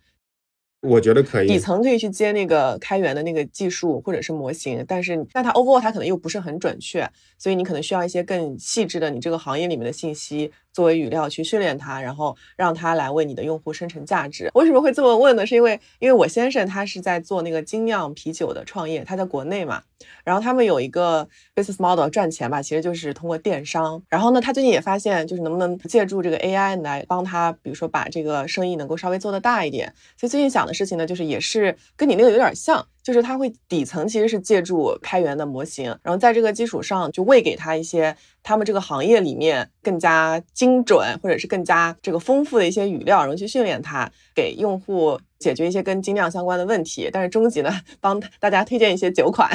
Speaker 3: 我觉得可以，
Speaker 1: 底层可以去接那个开源的那个技术或者是模型，但是但它 overall 它可能又不是很准确，所以你可能需要一些更细致的你这个行业里面的信息作为语料去训练它，然后让它来为你的用户生成价值。为什么会这么问呢？是因为因为我先生他是在做那个精酿啤酒的创业，他在国内嘛，然后他们有一个 business model 赚钱吧，其实就是通过电商。然后呢，他最近也发现就是能不能借助这个 AI 来帮他，比如说把这个生意能够稍微做得大一点。所以最近想的。事情呢，就是也是跟你那个有点像，就是它会底层其实是借助开源的模型，然后在这个基础上就喂给他一些他们这个行业里面更加精准或者是更加这个丰富的一些语料，然后去训练它，给用户解决一些跟精酿相关的问题。但是终极呢，帮大家推荐一些酒款，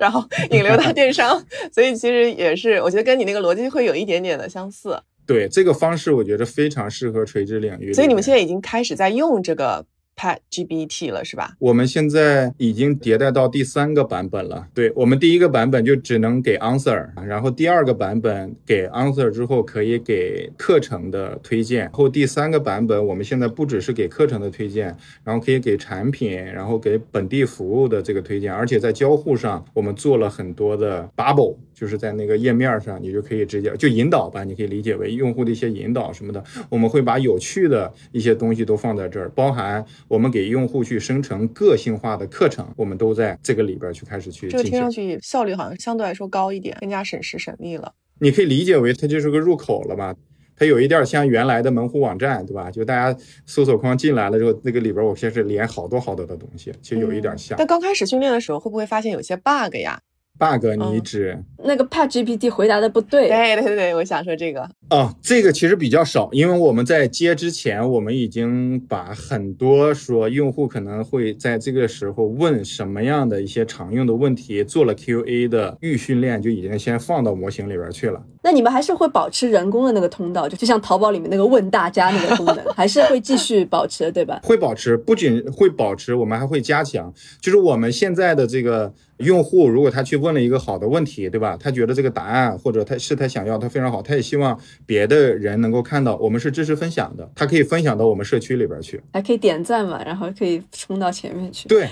Speaker 1: 然后引流到电商。所以其实也是，我觉得跟你那个逻辑会有一点点的相似。
Speaker 3: 对这个方式，我觉得非常适合垂直领域。
Speaker 1: 所以你们现在已经开始在用这个。太 GPT 了是吧？
Speaker 3: 我们现在已经迭代到第三个版本了。对我们第一个版本就只能给 answer，然后第二个版本给 answer 之后可以给课程的推荐，然后第三个版本我们现在不只是给课程的推荐，然后可以给产品，然后给本地服务的这个推荐，而且在交互上我们做了很多的 bubble。就是在那个页面上，你就可以直接就引导吧，你可以理解为用户的一些引导什么的。我们会把有趣的一些东西都放在这儿，包含我们给用户去生成个性化的课程，我们都在这个里边去开始去。
Speaker 1: 这个听上去效率好像相对来说高一点，更加省时省力了。
Speaker 3: 你可以理解为它就是个入口了吧？它有一点像原来的门户网站，对吧？就大家搜索框进来了之后，那个里边我先是连好多好多的东西，其实有一点像。
Speaker 1: 但刚开始训练的时候，会不会发现有些 bug 呀
Speaker 3: ？bug，你指
Speaker 2: 那个 Pad GPT 回答的不对？
Speaker 1: 对对对，我想说这个。
Speaker 3: 哦，这个其实比较少，因为我们在接之前，我们已经把很多说用户可能会在这个时候问什么样的一些常用的问题，做了 QA 的预训练，就已经先放到模型里边去了。
Speaker 2: 那你们还是会保持人工的那个通道，就就像淘宝里面那个问大家那个功能，还是会继续保持，对吧？
Speaker 3: 会保持，不仅会保持，我们还会加强。就是我们现在的这个用户，如果他去问了一个好的问题，对吧？他觉得这个答案或者他是他想要，他非常好，他也希望别的人能够看到。我们是支持分享的，他可以分享到我们社区里边去，
Speaker 2: 还可以点赞嘛，然后可以冲到前面去。
Speaker 3: 对，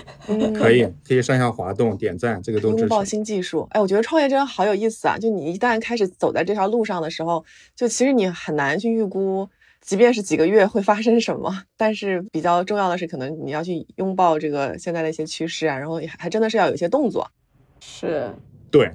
Speaker 3: 可以，可以上下滑动点赞，这个都支持。
Speaker 1: 拥抱新技术，哎，我觉得创业真的好有意思啊！就你一旦开始走在在这条路上的时候，就其实你很难去预估，即便是几个月会发生什么。但是比较重要的是，可能你要去拥抱这个现在的一些趋势啊，然后还真的是要有一些动作。
Speaker 2: 是，
Speaker 3: 对，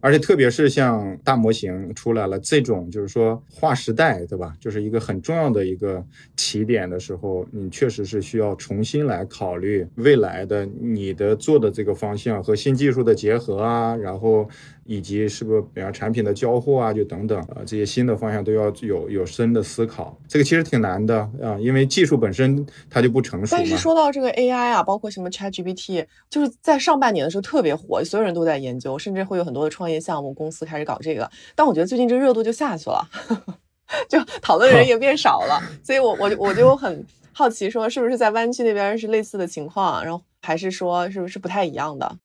Speaker 3: 而且特别是像大模型出来了这种，就是说划时代，对吧？就是一个很重要的一个起点的时候，你确实是需要重新来考虑未来的你的做的这个方向和新技术的结合啊，然后。以及是不是比方产品的交互啊，就等等啊，这些新的方向都要有有深的思考。这个其实挺难的啊，因为技术本身它就不成熟。
Speaker 1: 但是说到这个 AI 啊，包括什么 ChatGPT，就是在上半年的时候特别火，所有人都在研究，甚至会有很多的创业项目公司开始搞这个。但我觉得最近这热度就下去了，就讨论人也变少了。所以我我我就很好奇，说是不是在湾区那边是类似的情况，然后还是说是不是不太一样的？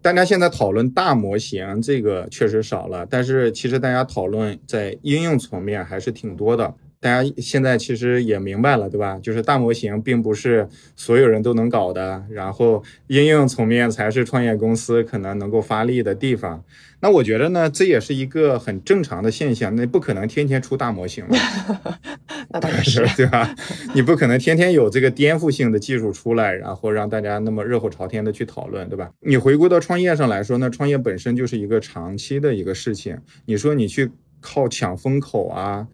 Speaker 3: 大家现在讨论大模型，这个确实少了，但是其实大家讨论在应用层面还是挺多的。大家现在其实也明白了，对吧？就是大模型并不是所有人都能搞的，然后应用层面才是创业公司可能能够发力的地方。那我觉得呢，这也是一个很正常的现象。那不可能天天出大模型了，
Speaker 1: 那当然是
Speaker 3: 对吧？你不可能天天有这个颠覆性的技术出来，然后让大家那么热火朝天的去讨论，对吧？你回归到创业上来说，那创业本身就是一个长期的一个事情。你说你去靠抢风口啊？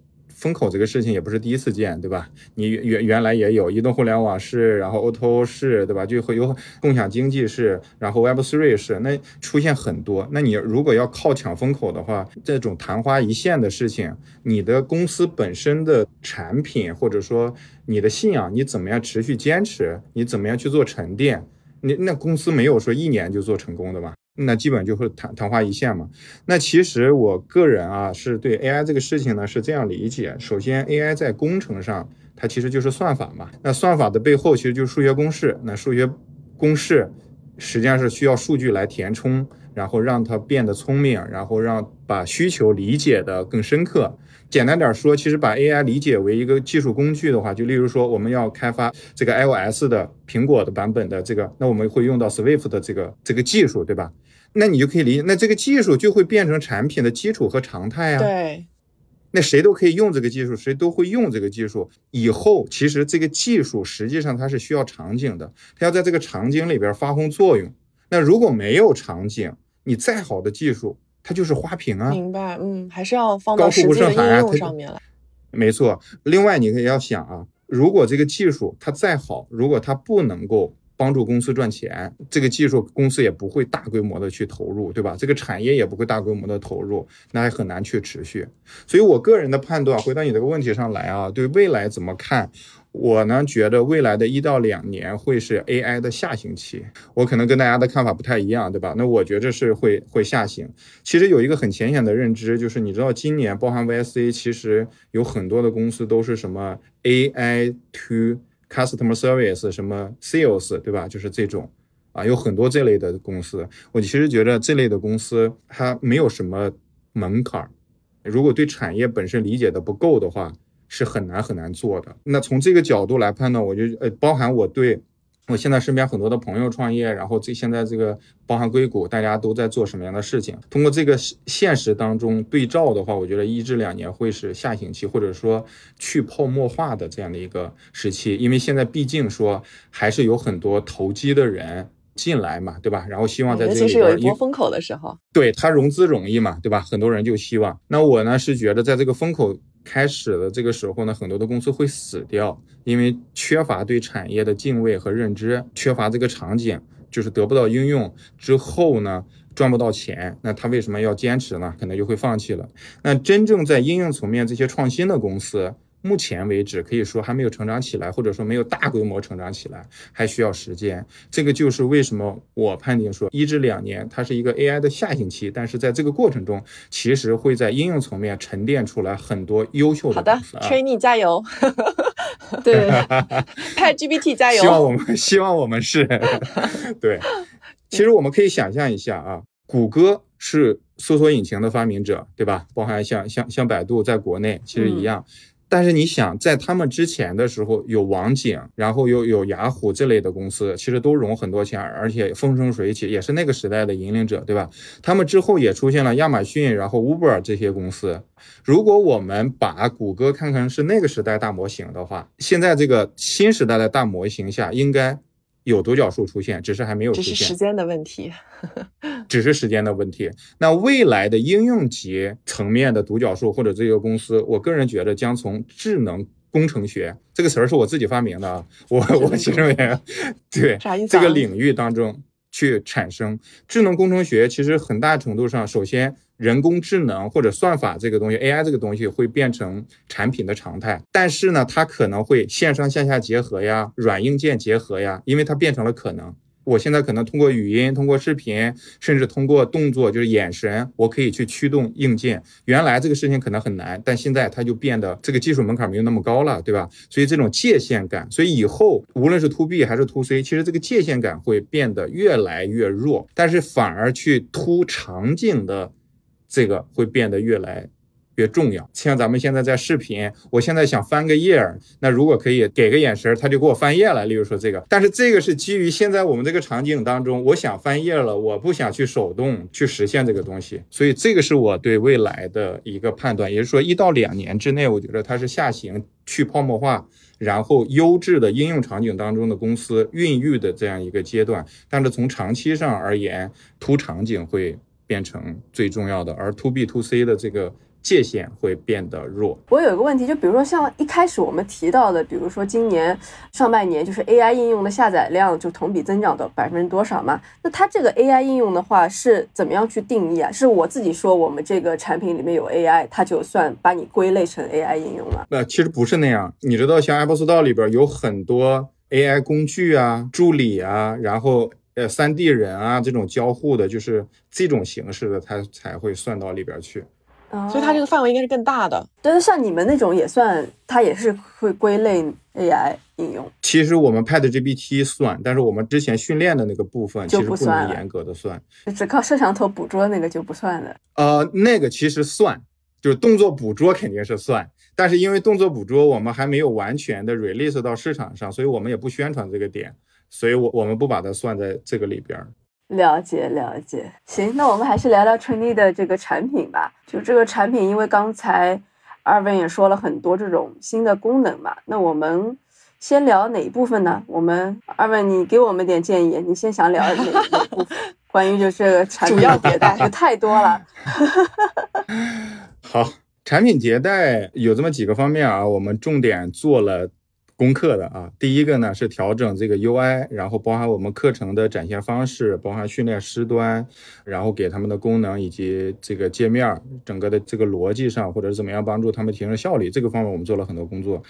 Speaker 3: 风口这个事情也不是第一次见，对吧？你原原来也有移动互联网是，然后 O to 是，对吧？就会有共享经济是，然后 Web Three 是，那出现很多。那你如果要靠抢风口的话，这种昙花一现的事情，你的公司本身的产品或者说你的信仰，你怎么样持续坚持？你怎么样去做沉淀？你那公司没有说一年就做成功的吧？那基本就会昙昙花一现嘛。那其实我个人啊，是对 AI 这个事情呢是这样理解：首先，AI 在工程上它其实就是算法嘛。那算法的背后其实就是数学公式。那数学公式实际上是需要数据来填充，然后让它变得聪明，然后让把需求理解的更深刻。简单点说，其实把 AI 理解为一个技术工具的话，就例如说我们要开发这个 iOS 的苹果的版本的这个，那我们会用到 Swift 的这个这个技术，对吧？那你就可以理解，那这个技术就会变成产品的基础和常态啊。
Speaker 1: 对，
Speaker 3: 那谁都可以用这个技术，谁都会用这个技术。以后其实这个技术实际上它是需要场景的，它要在这个场景里边发挥作用。那如果没有场景，你再好的技术。它就是花瓶啊，
Speaker 1: 明白，嗯，还是要放到实际的应用上面来。
Speaker 3: 没错，另外你可以要想啊，如果这个技术它再好，如果它不能够帮助公司赚钱，这个技术公司也不会大规模的去投入，对吧？这个产业也不会大规模的投入，那还很难去持续。所以我个人的判断，回到你这个问题上来啊，对未来怎么看？我呢觉得未来的一到两年会是 AI 的下行期，我可能跟大家的看法不太一样，对吧？那我觉着是会会下行。其实有一个很浅显的认知，就是你知道今年包含 VSA，其实有很多的公司都是什么 AI to customer service，什么 sales，对吧？就是这种啊，有很多这类的公司。我其实觉得这类的公司它没有什么门槛儿，如果对产业本身理解的不够的话。是很难很难做的。那从这个角度来判断，我就呃，包含我对我现在身边很多的朋友创业，然后这现在这个包含硅谷，大家都在做什么样的事情？通过这个现实当中对照的话，我觉得一至两年会是下行期，或者说去泡沫化的这样的一个时期。因为现在毕竟说还是有很多投机的人进来嘛，对吧？然后希望在这里
Speaker 1: 边有一波风口的时候，
Speaker 3: 对它融资容易嘛，对吧？很多人就希望。那我呢是觉得在这个风口。开始的这个时候呢，很多的公司会死掉，因为缺乏对产业的敬畏和认知，缺乏这个场景，就是得不到应用之后呢，赚不到钱，那他为什么要坚持呢？可能就会放弃了。那真正在应用层面这些创新的公司。目前为止，可以说还没有成长起来，或者说没有大规模成长起来，还需要时间。这个就是为什么我判定说一至两年，它是一个 AI 的下行期。但是在这个过程中，其实会在应用层面沉淀出来很多优秀的。
Speaker 1: 好的，Trainee 加油，对，派 GPT 加油。
Speaker 3: 希望我们，希望我们是对。其实我们可以想象一下啊，谷歌是搜索引擎的发明者，对吧？包含像像像百度在国内其实一样。但是你想，在他们之前的时候，有网景，然后又有雅虎这类的公司，其实都融很多钱，而且风生水起，也是那个时代的引领者，对吧？他们之后也出现了亚马逊，然后 Uber 这些公司。如果我们把谷歌看成是那个时代大模型的话，现在这个新时代的大模型下，应该有独角兽出现，只是还没有出现，
Speaker 1: 只是时间的问题，
Speaker 3: 只是时间的问题。那未来的应用级层面的独角兽或者这个公司，我个人觉得将从智能工程学这个词儿是我自己发明的啊，我我其实也对这个领域当中去产生智能工程学，其实很大程度上，首先。人工智能或者算法这个东西，AI 这个东西会变成产品的常态，但是呢，它可能会线上线下结合呀，软硬件结合呀，因为它变成了可能。我现在可能通过语音、通过视频，甚至通过动作，就是眼神，我可以去驱动硬件。原来这个事情可能很难，但现在它就变得这个技术门槛没有那么高了，对吧？所以这种界限感，所以以后无论是 To B 还是 To C，其实这个界限感会变得越来越弱，但是反而去突场景的。这个会变得越来越重要。像咱们现在在视频，我现在想翻个页儿，那如果可以给个眼神，他就给我翻页了。例如说这个，但是这个是基于现在我们这个场景当中，我想翻页了，我不想去手动去实现这个东西，所以这个是我对未来的一个判断，也就是说一到两年之内，我觉得它是下行去泡沫化，然后优质的应用场景当中的公司孕育的这样一个阶段。但是从长期上而言，图场景会。变成最重要的，而 to B to C 的这个界限会变得弱。
Speaker 2: 我有一个问题，就比如说像一开始我们提到的，比如说今年上半年就是 AI 应用的下载量就同比增长的百分之多少嘛？那它这个 AI 应用的话是怎么样去定义啊？是我自己说我们这个产品里面有 AI，它就算把你归类成 AI 应用了？
Speaker 3: 那其实不是那样。你知道，像 Apple Store 里边有很多 AI 工具啊、助理啊，然后。呃，三 D 人啊，这种交互的，就是这种形式的，它才会算到里边去。
Speaker 1: 所以它这个范围应该是更大的。
Speaker 2: 但是像你们那种也算，它也是会归类 AI 应用。
Speaker 3: 其实我们 Pad GPT 算，但是我们之前训练的那个部分其实
Speaker 2: 不
Speaker 3: 能严格的算，
Speaker 2: 只靠摄像头捕捉那个就不算的。
Speaker 3: 呃，那个其实算，就是动作捕捉肯定是算，但是因为动作捕捉我们还没有完全的 release 到市场上，所以我们也不宣传这个点。所以，我我们不把它算在这个里边。
Speaker 2: 了解了解，行，那我们还是聊聊春丽的这个产品吧。就这个产品，因为刚才二位也说了很多这种新的功能嘛，那我们先聊哪一部分呢？我们二位，你给我们点建议，你先想聊哪一部分？关于就这个产品
Speaker 1: 主要迭代，就
Speaker 2: 太多了。
Speaker 3: 好，产品迭代有这么几个方面啊，我们重点做了。功课的啊，第一个呢是调整这个 UI，然后包含我们课程的展现方式，包含训练师端，然后给他们的功能以及这个界面整个的这个逻辑上，或者怎么样帮助他们提升效率，这个方面我们做了很多工作。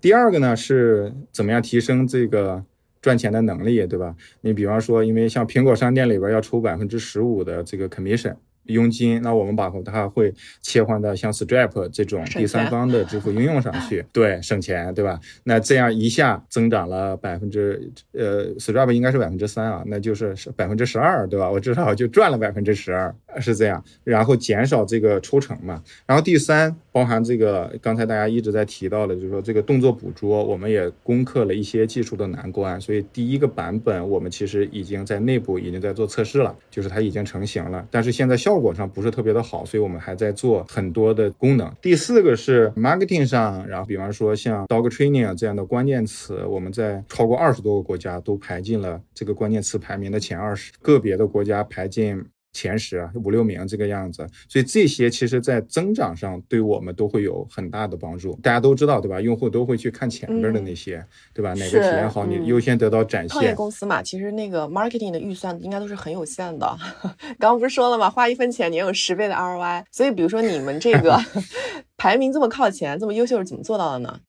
Speaker 3: 第二个呢是怎么样提升这个赚钱的能力，对吧？你比方说，因为像苹果商店里边要抽百分之十五的这个 commission。佣金，那我们把它会切换到像 Stripe 这种第三方的支付应用上去，对，省钱，对吧？那这样一下增长了百分之，呃，Stripe 应该是百分之三啊，那就是百分之十二，对吧？我至少就赚了百分之十二，是这样。然后减少这个抽成嘛。然后第三，包含这个刚才大家一直在提到的，就是说这个动作捕捉，我们也攻克了一些技术的难关。所以第一个版本我们其实已经在内部已经在做测试了，就是它已经成型了。但是现在效效果上不是特别的好，所以我们还在做很多的功能。第四个是 marketing 上，然后比方说像 dog training 这样的关键词，我们在超过二十多个国家都排进了这个关键词排名的前二十，个别的国家排进。前十啊，五六名这个样子，所以这些其实在增长上对我们都会有很大的帮助。大家都知道，对吧？用户都会去看前面的那些，对吧？哪个体验好，你优先得到展现。
Speaker 1: 创业公司嘛，其实那个 marketing 的预算应该都是很有限的。刚 刚不是说了吗？花一分钱，你有十倍的 ROI。所以，比如说你们这个 排名这么靠前，这么优秀，是怎么做到的呢？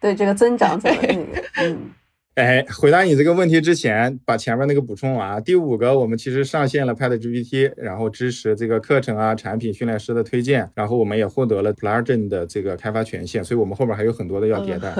Speaker 2: 对这个增长怎么。
Speaker 3: 哎，回答你这个问题之前，把前面那个补充完。第五个，我们其实上线了 Pad GPT，然后支持这个课程啊、产品、训练师的推荐，然后我们也获得了 Plugin 的这个开发权限，所以我们后面还有很多的要迭代。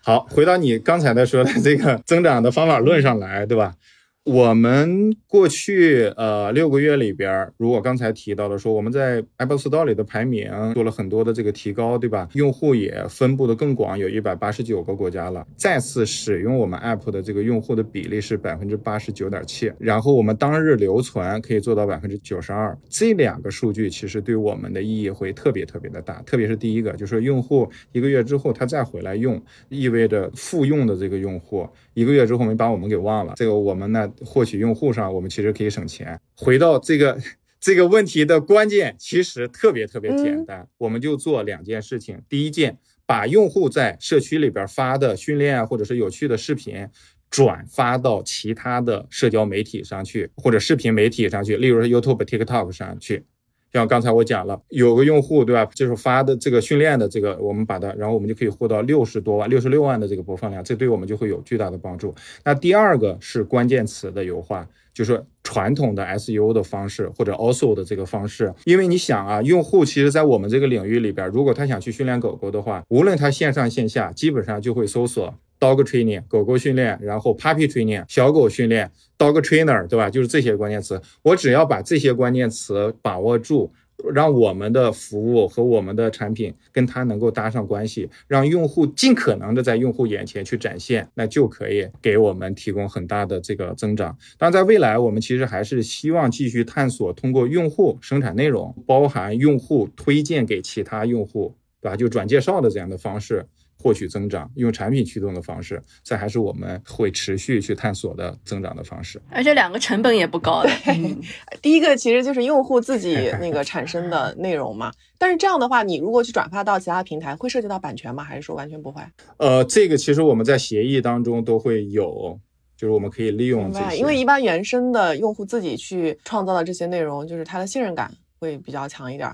Speaker 3: 好，回到你刚才的说的这个增长的方法论上来，对吧？我们过去呃六个月里边，如果刚才提到的说，我们在 Apple Store 里的排名做了很多的这个提高，对吧？用户也分布的更广，有一百八十九个国家了。再次使用我们 App 的这个用户的比例是百分之八十九点七，然后我们当日留存可以做到百分之九十二。这两个数据其实对我们的意义会特别特别的大，特别是第一个，就是用户一个月之后他再回来用，意味着复用的这个用户一个月之后没把我们给忘了，这个我们呢。获取用户上，我们其实可以省钱。回到这个 这个问题的关键，其实特别特别简单，我们就做两件事情。第一件，把用户在社区里边发的训练啊，或者是有趣的视频，转发到其他的社交媒体上去，或者视频媒体上去，例如说 YouTube、TikTok 上去。像刚才我讲了，有个用户对吧，就是发的这个训练的这个，我们把它，然后我们就可以获到六十多万、六十六万的这个播放量，这对我们就会有巨大的帮助。那第二个是关键词的优化，就是传统的 SEO 的方式或者 Also 的这个方式，因为你想啊，用户其实在我们这个领域里边，如果他想去训练狗狗的话，无论他线上线下，基本上就会搜索。Dog training 狗狗训练，然后 puppy training 小狗训练，dog trainer 对吧？就是这些关键词，我只要把这些关键词把握住，让我们的服务和我们的产品跟它能够搭上关系，让用户尽可能的在用户眼前去展现，那就可以给我们提供很大的这个增长。但，在未来，我们其实还是希望继续探索通过用户生产内容，包含用户推荐给其他用户，对吧？就转介绍的这样的方式。获取增长，用产品驱动的方式，这还是我们会持续去探索的增长的方式。
Speaker 2: 而且两个成本也不高的。
Speaker 1: 第一个其实就是用户自己那个产生的内容嘛。但是这样的话，你如果去转发到其他平台，会涉及到版权吗？还是说完全不会？
Speaker 3: 呃，这个其实我们在协议当中都会有，就是我们可以利用这些。
Speaker 1: 因为一般原生的用户自己去创造的这些内容，就是他的信任感会比较强一点。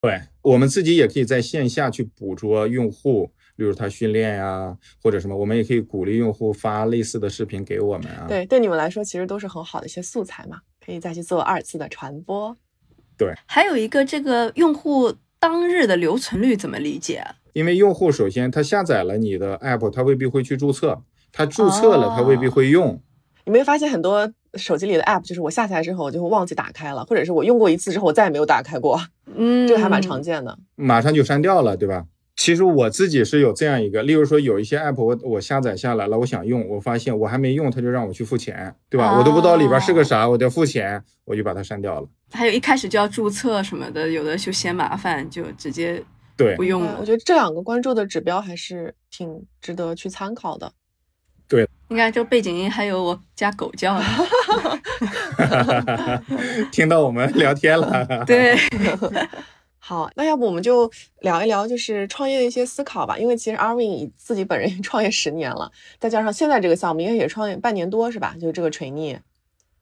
Speaker 3: 对我们自己也可以在线下去捕捉用户。例如他训练呀，或者什么，我们也可以鼓励用户发类似的视频给我们啊。
Speaker 1: 对，对你们来说其实都是很好的一些素材嘛，可以再去做二次的传播。
Speaker 3: 对，
Speaker 2: 还有一个这个用户当日的留存率怎么理解？
Speaker 3: 因为用户首先他下载了你的 app，他未必会去注册，他注册了他未必会用。
Speaker 1: 你没发现很多手机里的 app，就是我下载之后我就会忘记打开了，或者是我用过一次之后我再也没有打开过。嗯，这个还蛮常见的。
Speaker 3: 马上就删掉了，对吧？其实我自己是有这样一个，例如说有一些 app 我我下载下来了，我想用，我发现我还没用，他就让我去付钱，对吧？我都不知道里边是个啥，我得付钱，我就把它删掉了。
Speaker 2: 还有一开始就要注册什么的，有的就嫌麻烦，就直接
Speaker 3: 对
Speaker 2: 不用了。
Speaker 1: 我觉得这两个关注的指标还是挺值得去参考的。
Speaker 3: 对，
Speaker 2: 你看这背景音还有我家狗叫，
Speaker 3: 听到我们聊天了。
Speaker 2: 对。
Speaker 1: 好，那要不我们就聊一聊，就是创业的一些思考吧。因为其实 Arvin 自己本人创业十年了，再加上现在这个项目应该也创业半年多，是吧？就是这个锤逆，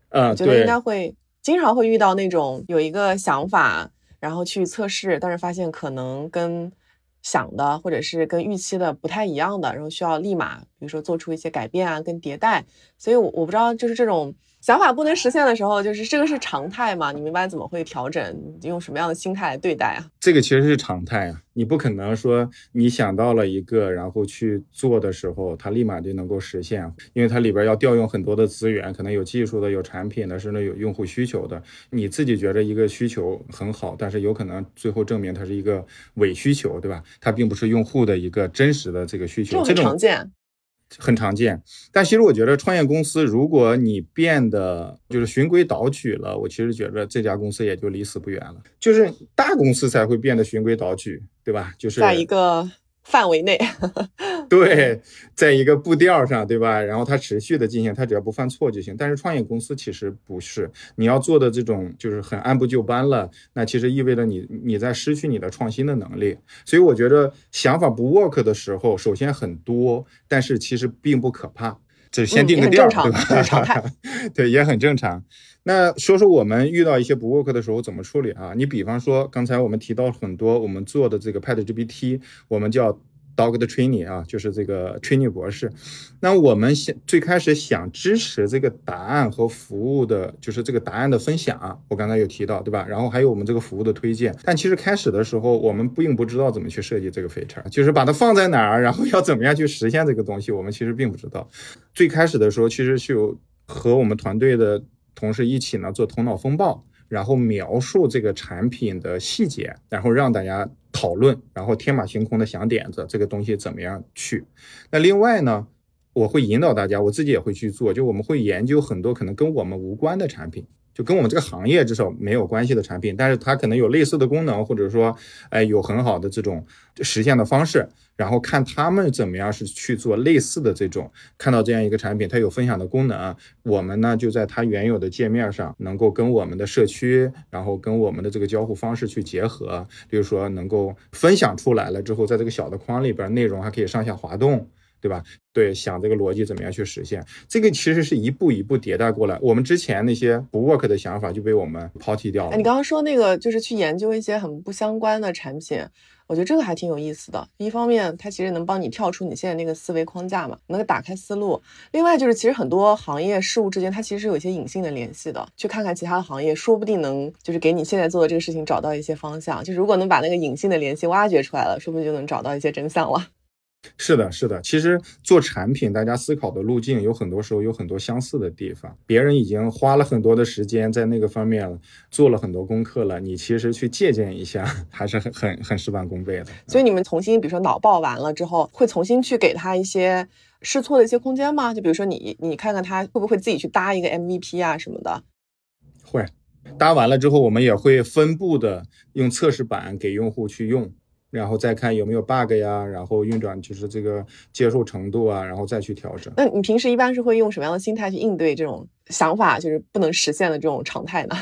Speaker 3: 嗯，
Speaker 1: 觉得应该会经常会遇到那种有一个想法，然后去测试，但是发现可能跟想的或者是跟预期的不太一样的，然后需要立马比如说做出一些改变啊，跟迭代。所以，我我不知道就是这种。想法不能实现的时候，就是这个是常态嘛？你们一般怎么会调整？用什么样的心态来对待啊？
Speaker 3: 这个其实是常态啊，你不可能说你想到了一个，然后去做的时候，它立马就能够实现，因为它里边要调用很多的资源，可能有技术的，有产品的，甚至有用户需求的。你自己觉得一个需求很好，但是有可能最后证明它是一个伪需求，对吧？它并不是用户的一个真实的这个需求，
Speaker 1: 这种常见。
Speaker 3: 很常见，但其实我觉得创业公司，如果你变得就是循规蹈矩了，我其实觉得这家公司也就离死不远了。就是大公司才会变得循规蹈矩，对吧？就是
Speaker 1: 在一个。范围内，
Speaker 3: 对，在一个步调上，对吧？然后它持续的进行，它只要不犯错就行。但是创业公司其实不是，你要做的这种就是很按部就班了，那其实意味着你你在失去你的创新的能力。所以我觉得想法不 work 的时候，首先很多，但是其实并不可怕，就先定个调，对吧？对，也很正常。那说说我们遇到一些不 work 的时候怎么处理啊？你比方说刚才我们提到很多我们做的这个 Pad GPT，我们叫 Dog 的 Training 啊，就是这个 Training 博士。那我们想最开始想支持这个答案和服务的，就是这个答案的分享，我刚才有提到，对吧？然后还有我们这个服务的推荐。但其实开始的时候，我们并不知道怎么去设计这个 feature，就是把它放在哪儿，然后要怎么样去实现这个东西，我们其实并不知道。最开始的时候，其实是有。和我们团队的同事一起呢做头脑风暴，然后描述这个产品的细节，然后让大家讨论，然后天马行空的想点子，这个东西怎么样去？那另外呢，我会引导大家，我自己也会去做，就我们会研究很多可能跟我们无关的产品。就跟我们这个行业至少没有关系的产品，但是它可能有类似的功能，或者说，哎，有很好的这种实现的方式，然后看他们怎么样是去做类似的这种，看到这样一个产品，它有分享的功能，我们呢就在它原有的界面上，能够跟我们的社区，然后跟我们的这个交互方式去结合，比如说能够分享出来了之后，在这个小的框里边，内容还可以上下滑动。对吧？对，想这个逻辑怎么样去实现？这个其实是一步一步迭代过来。我们之前那些不 work 的想法就被我们抛弃掉了。
Speaker 1: 你刚刚说那个就是去研究一些很不相关的产品，我觉得这个还挺有意思的。一方面，它其实能帮你跳出你现在那个思维框架嘛，能够打开思路。另外就是，其实很多行业事物之间，它其实是有一些隐性的联系的。去看看其他的行业，说不定能就是给你现在做的这个事情找到一些方向。就是如果能把那个隐性的联系挖掘出来了，说不定就能找到一些真相了。
Speaker 3: 是的，是的。其实做产品，大家思考的路径有很多时候有很多相似的地方。别人已经花了很多的时间在那个方面了，做了很多功课了，你其实去借鉴一下，还是很很很事半功倍的。
Speaker 1: 所以你们重新，比如说脑爆完了之后，会重新去给他一些试错的一些空间吗？就比如说你，你看看他会不会自己去搭一个 MVP 啊什么的？
Speaker 3: 会，搭完了之后，我们也会分步的用测试版给用户去用。然后再看有没有 bug 呀，然后运转就是这个接受程度啊，然后再去调整。
Speaker 1: 那你平时一般是会用什么样的心态去应对这种想法就是不能实现的这种常态呢？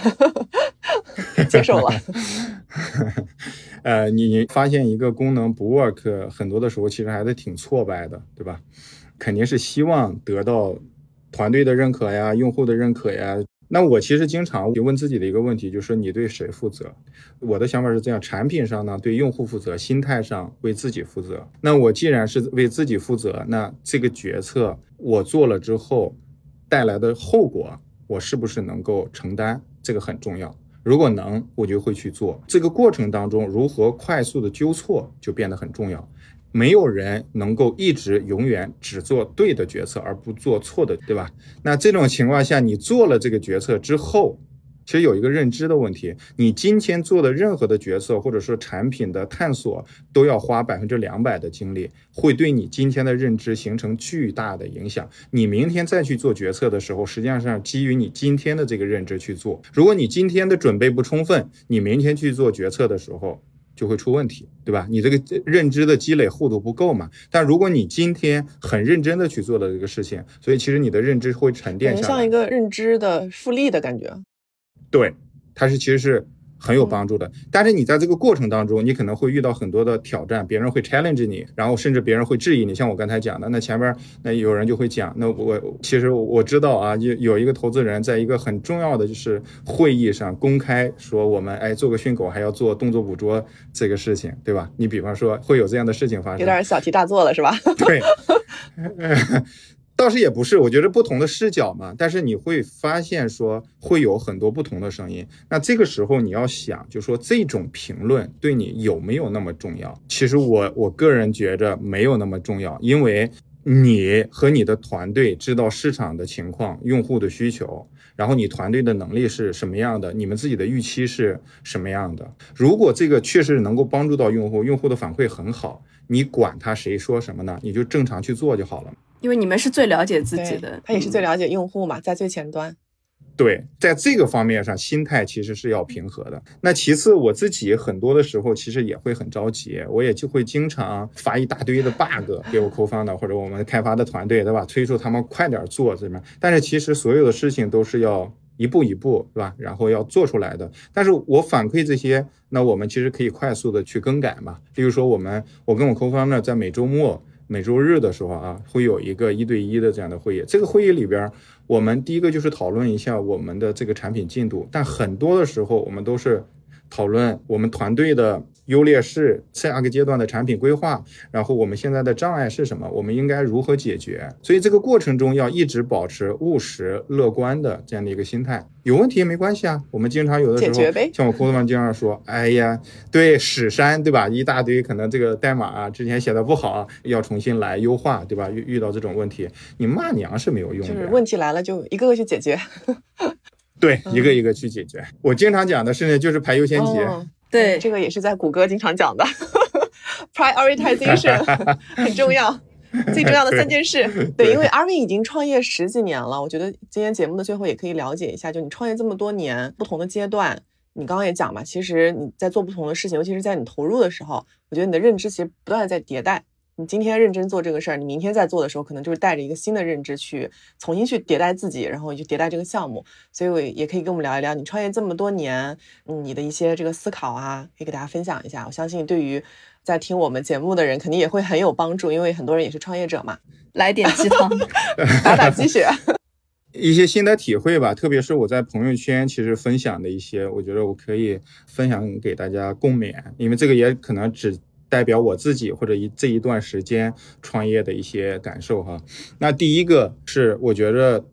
Speaker 1: 接受了。
Speaker 3: 呃，你发现一个功能不 work，很多的时候其实还是挺挫败的，对吧？肯定是希望得到团队的认可呀，用户的认可呀。那我其实经常就问自己的一个问题，就是你对谁负责？我的想法是这样：产品上呢对用户负责，心态上为自己负责。那我既然是为自己负责，那这个决策我做了之后带来的后果，我是不是能够承担？这个很重要。如果能，我就会去做。这个过程当中，如何快速的纠错就变得很重要。没有人能够一直永远只做对的决策而不做错的，对吧？那这种情况下，你做了这个决策之后，其实有一个认知的问题：你今天做的任何的决策，或者说产品的探索，都要花百分之两百的精力，会对你今天的认知形成巨大的影响。你明天再去做决策的时候，实际上是基于你今天的这个认知去做。如果你今天的准备不充分，你明天去做决策的时候，就会出问题，对吧？你这个认知的积累厚度不够嘛？但如果你今天很认真的去做了这个事情，所以其实你的认知会沉淀下来，
Speaker 1: 像一个认知的复利的感觉。
Speaker 3: 对，它是其实是。很有帮助的，但是你在这个过程当中，你可能会遇到很多的挑战，别人会 challenge 你，然后甚至别人会质疑你。像我刚才讲的，那前面那有人就会讲，那我其实我知道啊，有有一个投资人在一个很重要的就是会议上公开说，我们哎做个训狗还要做动作捕捉这个事情，对吧？你比方说会有这样的事情发生，
Speaker 1: 有点小题大做了是吧？
Speaker 3: 对。倒是也不是，我觉得不同的视角嘛，但是你会发现说会有很多不同的声音。那这个时候你要想，就说这种评论对你有没有那么重要？其实我我个人觉着没有那么重要，因为你和你的团队知道市场的情况、用户的需求，然后你团队的能力是什么样的，你们自己的预期是什么样的。如果这个确实能够帮助到用户，用户的反馈很好，你管他谁说什么呢？你就正常去做就好了。
Speaker 2: 因为你们是最了解自己的，
Speaker 1: 他也是最了解用户嘛，在最前端。
Speaker 3: 对，在这个方面上，心态其实是要平和的。那其次，我自己很多的时候其实也会很着急，我也就会经常发一大堆的 bug 给我扣方的或者我们开发的团队，对吧？催促他们快点做这边。但是其实所有的事情都是要一步一步，对吧？然后要做出来的。但是我反馈这些，那我们其实可以快速的去更改嘛。例如说，我们我跟我扣方呢，在每周末。每周日的时候啊，会有一个一对一的这样的会议。这个会议里边，我们第一个就是讨论一下我们的这个产品进度。但很多的时候，我们都是讨论我们团队的优劣势，下个阶段的产品规划，然后我们现在的障碍是什么，我们应该如何解决。所以这个过程中要一直保持务实乐观的这样的一个心态。有问题也没关系啊，我们经常有的时候，像我工作上经常说，哎呀，对史山对吧？一大堆可能这个代码啊之前写的不好，要重新来优化对吧？遇遇到这种问题，你骂娘是没有用的。
Speaker 1: 就是问题来了就一个个去解决。
Speaker 3: 对，一个一个去解决。我经常讲的是呢，就是排优先级。
Speaker 2: 对，
Speaker 1: 这个也是在谷歌经常讲的，prioritization 很重要，最重要的三件事。对，因为 Arvin 已经创业十几年了，我觉得今天节目的最后也可以了解一下，就你创业这么多年，不同的阶段，你刚刚也讲嘛，其实你在做不同的事情，尤其是在你投入的时候，我觉得你的认知其实不断的在迭代。你今天认真做这个事儿，你明天在做的时候，可能就是带着一个新的认知去重新去迭代自己，然后去迭代这个项目。所以，我也可以跟我们聊一聊你创业这么多年，你的一些这个思考啊，可以给大家分享一下。我相信，对于在听我们节目的人，肯定也会很有帮助，因为很多人也是创业者嘛。
Speaker 2: 来点鸡汤，
Speaker 1: 打打鸡血，
Speaker 3: 一些心得体会吧。特别是我在朋友圈其实分享的一些，我觉得我可以分享给大家共勉，因为这个也可能只。代表我自己或者一这一段时间创业的一些感受哈。那第一个是，我觉着，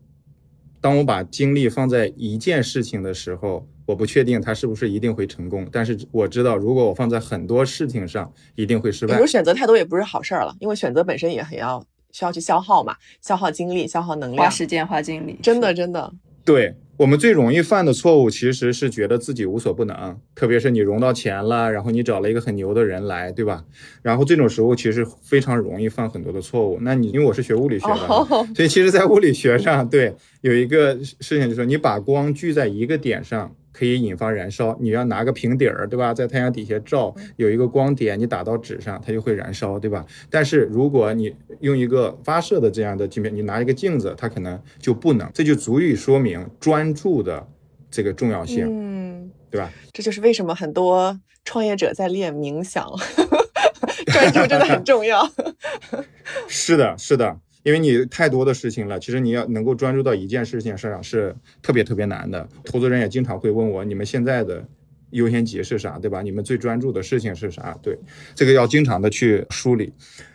Speaker 3: 当我把精力放在一件事情的时候，我不确定它是不是一定会成功，但是我知道，如果我放在很多事情上，一定会失败。
Speaker 1: 比如选择太多也不是好事儿了，因为选择本身也很要需要去消耗嘛，消耗精力，消耗能量，
Speaker 2: 花时间，花精力，
Speaker 1: 真的，真的，
Speaker 3: 对。我们最容易犯的错误其实是觉得自己无所不能，特别是你融到钱了，然后你找了一个很牛的人来，对吧？然后这种时候其实非常容易犯很多的错误。那你因为我是学物理学的，所以其实，在物理学上，对有一个事情就是，你把光聚在一个点上。可以引发燃烧，你要拿个平底儿，对吧？在太阳底下照，有一个光点，你打到纸上，它就会燃烧，对吧？但是如果你用一个发射的这样的镜片，你拿一个镜子，它可能就不能。这就足以说明专注的这个重要性，嗯，对吧？
Speaker 1: 这就是为什么很多创业者在练冥想，专注真的很重要。
Speaker 3: 是的，是的。因为你太多的事情了，其实你要能够专注到一件事情上是特别特别难的。投资人也经常会问我，你们现在的优先级是啥，对吧？你们最专注的事情是啥？对，这个要经常的去梳理。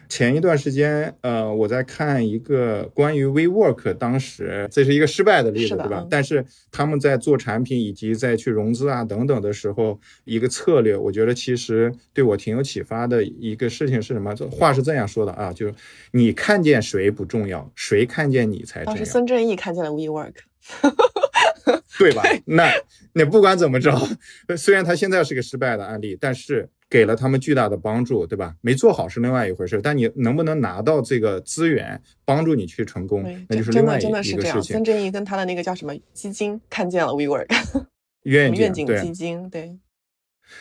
Speaker 3: 前一段时间，呃，我在看一个关于 WeWork，当时这是一个失败的例子，对吧？但是他们在做产品以及在去融资啊等等的时候，一个策略，我觉得其实对我挺有启发的一个事情是什么？这话是这样说的啊，就是你看见谁不重要，谁看见你才重要。当
Speaker 1: 时孙正义看见了 WeWork，
Speaker 3: 对吧？那那不管怎么着，虽然他现在是个失败的案例，但是。给了他们巨大的帮助，对吧？没做好是另外一回事，但你能不能拿到这个资源帮助你去成功，那就是另外一个事情。
Speaker 1: 孙正义跟他的那个叫什么基金看见了 WeWork
Speaker 3: 愿
Speaker 1: 景基金，对。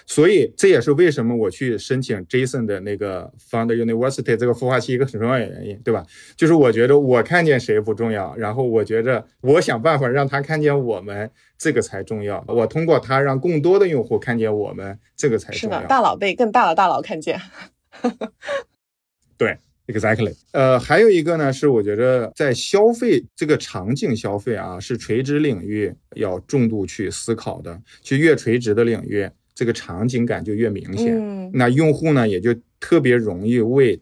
Speaker 3: 所以这也是为什么我去申请 Jason 的那个 Founder University 这个孵化器一个很重要的原因，对吧？就是我觉得我看见谁不重要，然后我觉着我想办法让他看见我们，这个才重要。我通过他让更多的用户看见我们，这个才重要。
Speaker 1: 是的，大佬被更大的大佬看见。
Speaker 3: 对，Exactly。呃，还有一个呢，是我觉得在消费这个场景消费啊，是垂直领域要重度去思考的，去越垂直的领域。这个场景感就越明显，那用户呢也就特别容易为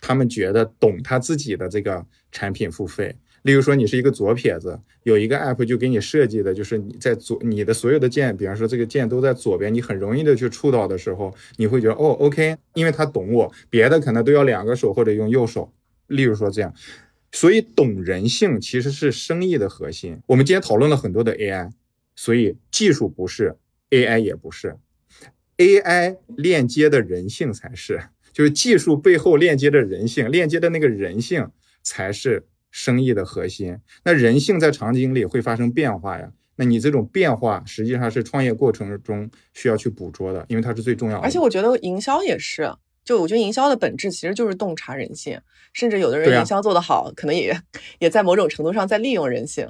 Speaker 3: 他们觉得懂他自己的这个产品付费。例如说，你是一个左撇子，有一个 app 就给你设计的就是你在左，你的所有的键，比方说这个键都在左边，你很容易的去触到的时候，你会觉得哦，OK，因为他懂我，别的可能都要两个手或者用右手。例如说这样，所以懂人性其实是生意的核心。我们今天讨论了很多的 AI，所以技术不是。AI 也不是，AI 链接的人性才是，就是技术背后链接的人性，链接的那个人性才是生意的核心。那人性在场景里会发生变化呀，那你这种变化实际上是创业过程中需要去捕捉的，因为它是最重要的。
Speaker 1: 而且我觉得营销也是，就我觉得营销的本质其实就是洞察人性，甚至有的人营销做得好，可能也也在某种程度上在利用人性。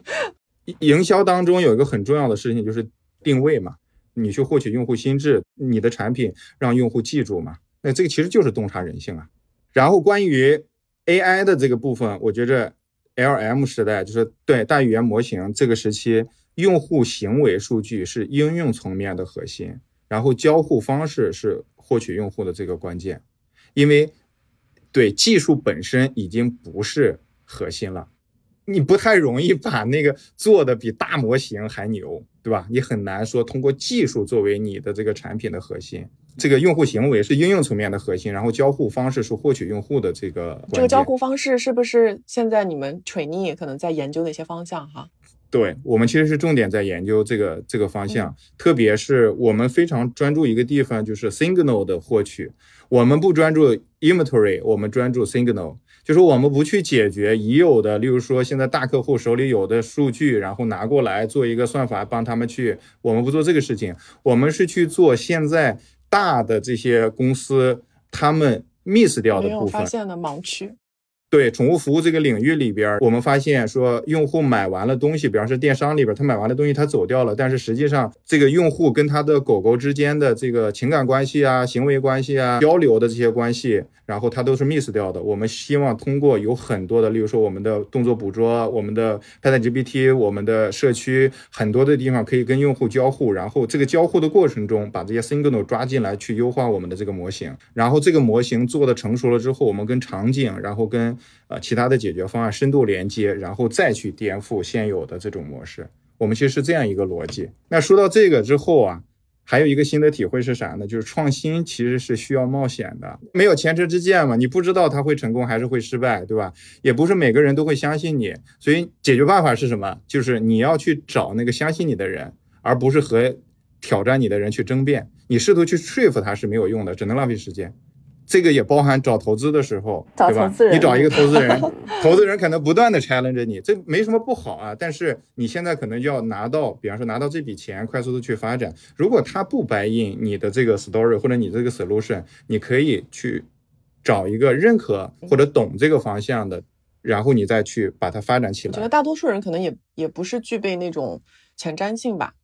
Speaker 3: 营销当中有一个很重要的事情就是。定位嘛，你去获取用户心智，你的产品让用户记住嘛，那这个其实就是洞察人性啊。然后关于 AI 的这个部分，我觉着 LM 时代就是对大语言模型这个时期用户行为数据是应用层面的核心，然后交互方式是获取用户的这个关键，因为对技术本身已经不是核心了，你不太容易把那个做的比大模型还牛，对吧？你很难说通过技术作为你的这个产品的核心。这个用户行为是应用层面的核心，然后交互方式是获取用户的这个。
Speaker 1: 这个交互方式是不是现在你们 trainee 可能在研究的一些方向哈？
Speaker 3: 对我们其实是重点在研究这个这个方向，特别是我们非常专注一个地方，就是 signal 的获取。我们不专注 inventory，我们专注 signal，就是我们不去解决已有的，例如说现在大客户手里有的数据，然后拿过来做一个算法帮他们去，我们不做这个事情，我们是去做现在。大的这些公司，他们 miss 掉的部分，
Speaker 1: 发现的盲区。
Speaker 3: 对宠物服务这个领域里边，我们发现说，用户买完了东西，比方说电商里边，他买完了东西，他走掉了，但是实际上这个用户跟他的狗狗之间的这个情感关系啊、行为关系啊、交流的这些关系，然后他都是 miss 掉的。我们希望通过有很多的，例如说我们的动作捕捉、我们的 PetGPT、我们的社区很多的地方可以跟用户交互，然后这个交互的过程中，把这些 signal 抓进来去优化我们的这个模型，然后这个模型做的成熟了之后，我们跟场景，然后跟呃，其他的解决方案深度连接，然后再去颠覆现有的这种模式。我们其实是这样一个逻辑。那说到这个之后啊，还有一个新的体会是啥呢？就是创新其实是需要冒险的，没有前车之鉴嘛，你不知道它会成功还是会失败，对吧？也不是每个人都会相信你，所以解决办法是什么？就是你要去找那个相信你的人，而不是和挑战你的人去争辩。你试图去说服他是没有用的，只能浪费时间。这个也包含找投资的时候，对吧？你找一个投资人，投资人可能不断的 challenge 你，这没什么不好啊。但是你现在可能就要拿到，比方说拿到这笔钱，快速的去发展。如果他不 buy in 你的这个 story 或者你这个 solution，你可以去找一个认可或者懂这个方向的，然后你再去把它发展起来。
Speaker 1: 我觉得大多数人可能也也不是具备那种前瞻性吧。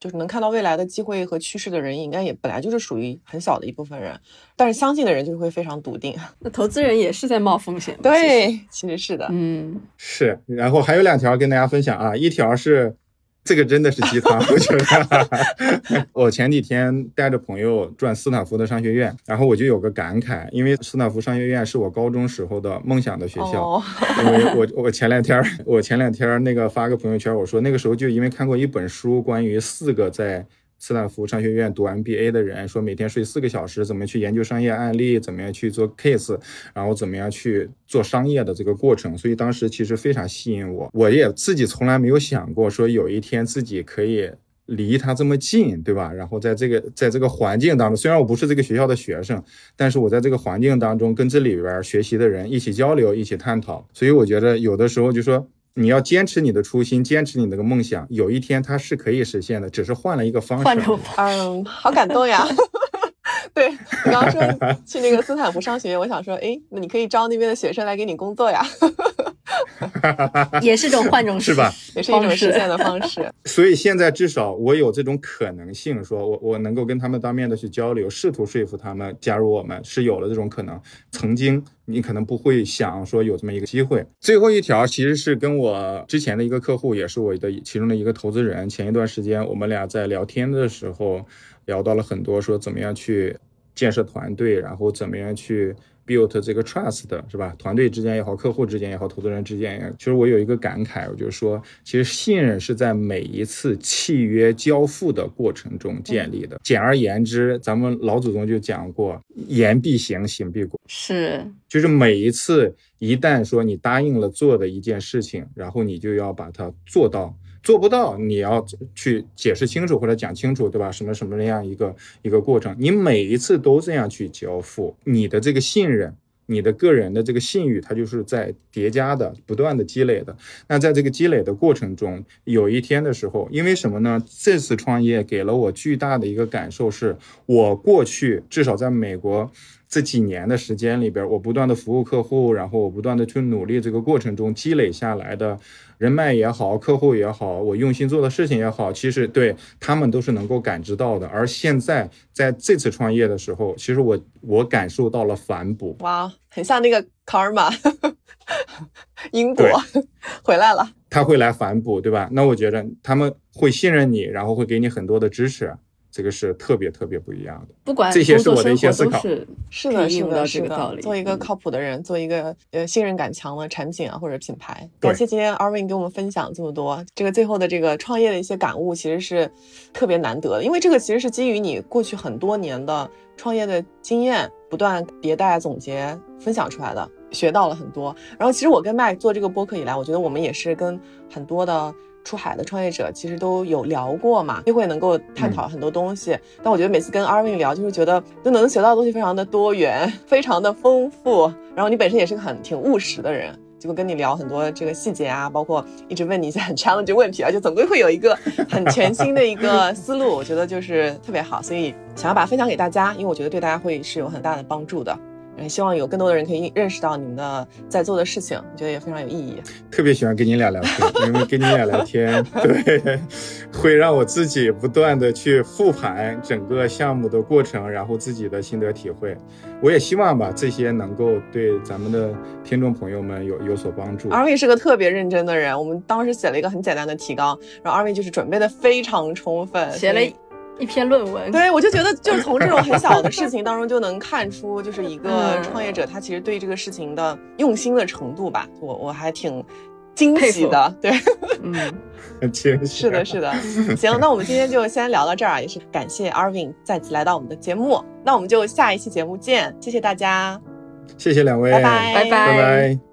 Speaker 1: 就是能看到未来的机会和趋势的人，应该也本来就是属于很小的一部分人，但是相信的人就是会非常笃定。
Speaker 2: 那投资人也是在冒风险，
Speaker 1: 对，其实是的，
Speaker 2: 嗯，
Speaker 3: 是。然后还有两条跟大家分享啊，一条是。这个真的是鸡汤，我觉得。我前几天带着朋友转斯坦福的商学院，然后我就有个感慨，因为斯坦福商学院是我高中时候的梦想的学校。因为我我前两天我前两天那个发个朋友圈，我说那个时候就因为看过一本书，关于四个在。斯坦福商学院读 MBA 的人说，每天睡四个小时，怎么去研究商业案例，怎么样去做 case，然后怎么样去做商业的这个过程。所以当时其实非常吸引我，我也自己从来没有想过说有一天自己可以离他这么近，对吧？然后在这个在这个环境当中，虽然我不是这个学校的学生，但是我在这个环境当中跟这里边学习的人一起交流，一起探讨。所以我觉得有的时候就说。你要坚持你的初心，坚持你那个梦想，有一天它是可以实现的，只是换了一个方式。
Speaker 2: 换种方
Speaker 1: 式，嗯，好感动呀。对你刚刚说去那个斯坦福上学院，我想说，哎，那你可以招那边的学生来给你工作呀。
Speaker 2: 也是种换种
Speaker 3: 是吧？
Speaker 1: 也是一种实现的方式。
Speaker 3: 所以现在至少我有这种可能性，说我我能够跟他们当面的去交流，试图说服他们加入我们，是有了这种可能。曾经你可能不会想说有这么一个机会。最后一条其实是跟我之前的一个客户，也是我的其中的一个投资人。前一段时间我们俩在聊天的时候，聊到了很多，说怎么样去建设团队，然后怎么样去。Build 这个 trust 是吧？团队之间也好，客户之间也好，投资人之间也，其实我有一个感慨，我就说，其实信任是在每一次契约交付的过程中建立的。简而言之，咱们老祖宗就讲过，言必行，行必果。
Speaker 2: 是，
Speaker 3: 就是每一次一旦说你答应了做的一件事情，然后你就要把它做到。做不到，你要去解释清楚或者讲清楚，对吧？什么什么那样一个一个过程，你每一次都这样去交付，你的这个信任，你的个人的这个信誉，它就是在叠加的，不断的积累的。那在这个积累的过程中，有一天的时候，因为什么呢？这次创业给了我巨大的一个感受，是我过去至少在美国这几年的时间里边，我不断的服务客户，然后我不断的去努力，这个过程中积累下来的。人脉也好，客户也好，我用心做的事情也好，其实对他们都是能够感知到的。而现在在这次创业的时候，其实我我感受到了反哺。
Speaker 1: 哇，很像那个卡尔玛，因果回来了，
Speaker 3: 他会来反哺，对吧？那我觉得他们会信任你，然后会给你很多的支持。这个是特别特别不一样的，
Speaker 2: 不管
Speaker 3: 这些是我的一些思考。
Speaker 1: 是的，是的，是的。做一个靠谱的人，做一个呃信任感强的产品啊或者品牌。感谢今天 Arvin 给我们分享这么多，这个最后的这个创业的一些感悟，其实是特别难得的，因为这个其实是基于你过去很多年的创业的经验，不断迭代总结分享出来的，学到了很多。然后其实我跟麦做这个播客以来，我觉得我们也是跟很多的。出海的创业者其实都有聊过嘛，就会能够探讨很多东西。但我觉得每次跟 Arvin 聊，就是觉得就能学到的东西非常的多元，非常的丰富。然后你本身也是个很挺务实的人，就会跟你聊很多这个细节啊，包括一直问你一些很 challenge 问题啊，就总归会有一个很全新的一个思路。我觉得就是特别好，所以想要把它分享给大家，因为我觉得对大家会是有很大的帮助的。也希望有更多的人可以认识到你们的在做的事情，我觉得也非常有意义。
Speaker 3: 特别喜欢跟你俩聊天，因为跟你俩聊天，对，会让我自己不断的去复盘整个项目的过程，然后自己的心得体会。我也希望吧，这些能够对咱们的听众朋友们有有所帮助。
Speaker 1: 二位是个特别认真的人，我们当时写了一个很简单的提纲，然后二位就是准备的非常充分，
Speaker 2: 写了。一篇论文，
Speaker 1: 对我就觉得，就是从这种很小的事情 当中就能看出，就是一个创业者他其实对这个事情的用心的程度吧。我我还挺惊喜的，对，
Speaker 3: 嗯，很惊喜。
Speaker 1: 是的，是的。行，那我们今天就先聊到这儿，也是感谢 Arvin 再次来到我们的节目。那我们就下一期节目见，谢谢大家，
Speaker 3: 谢谢两位，
Speaker 1: 拜拜，
Speaker 2: 拜
Speaker 3: 拜。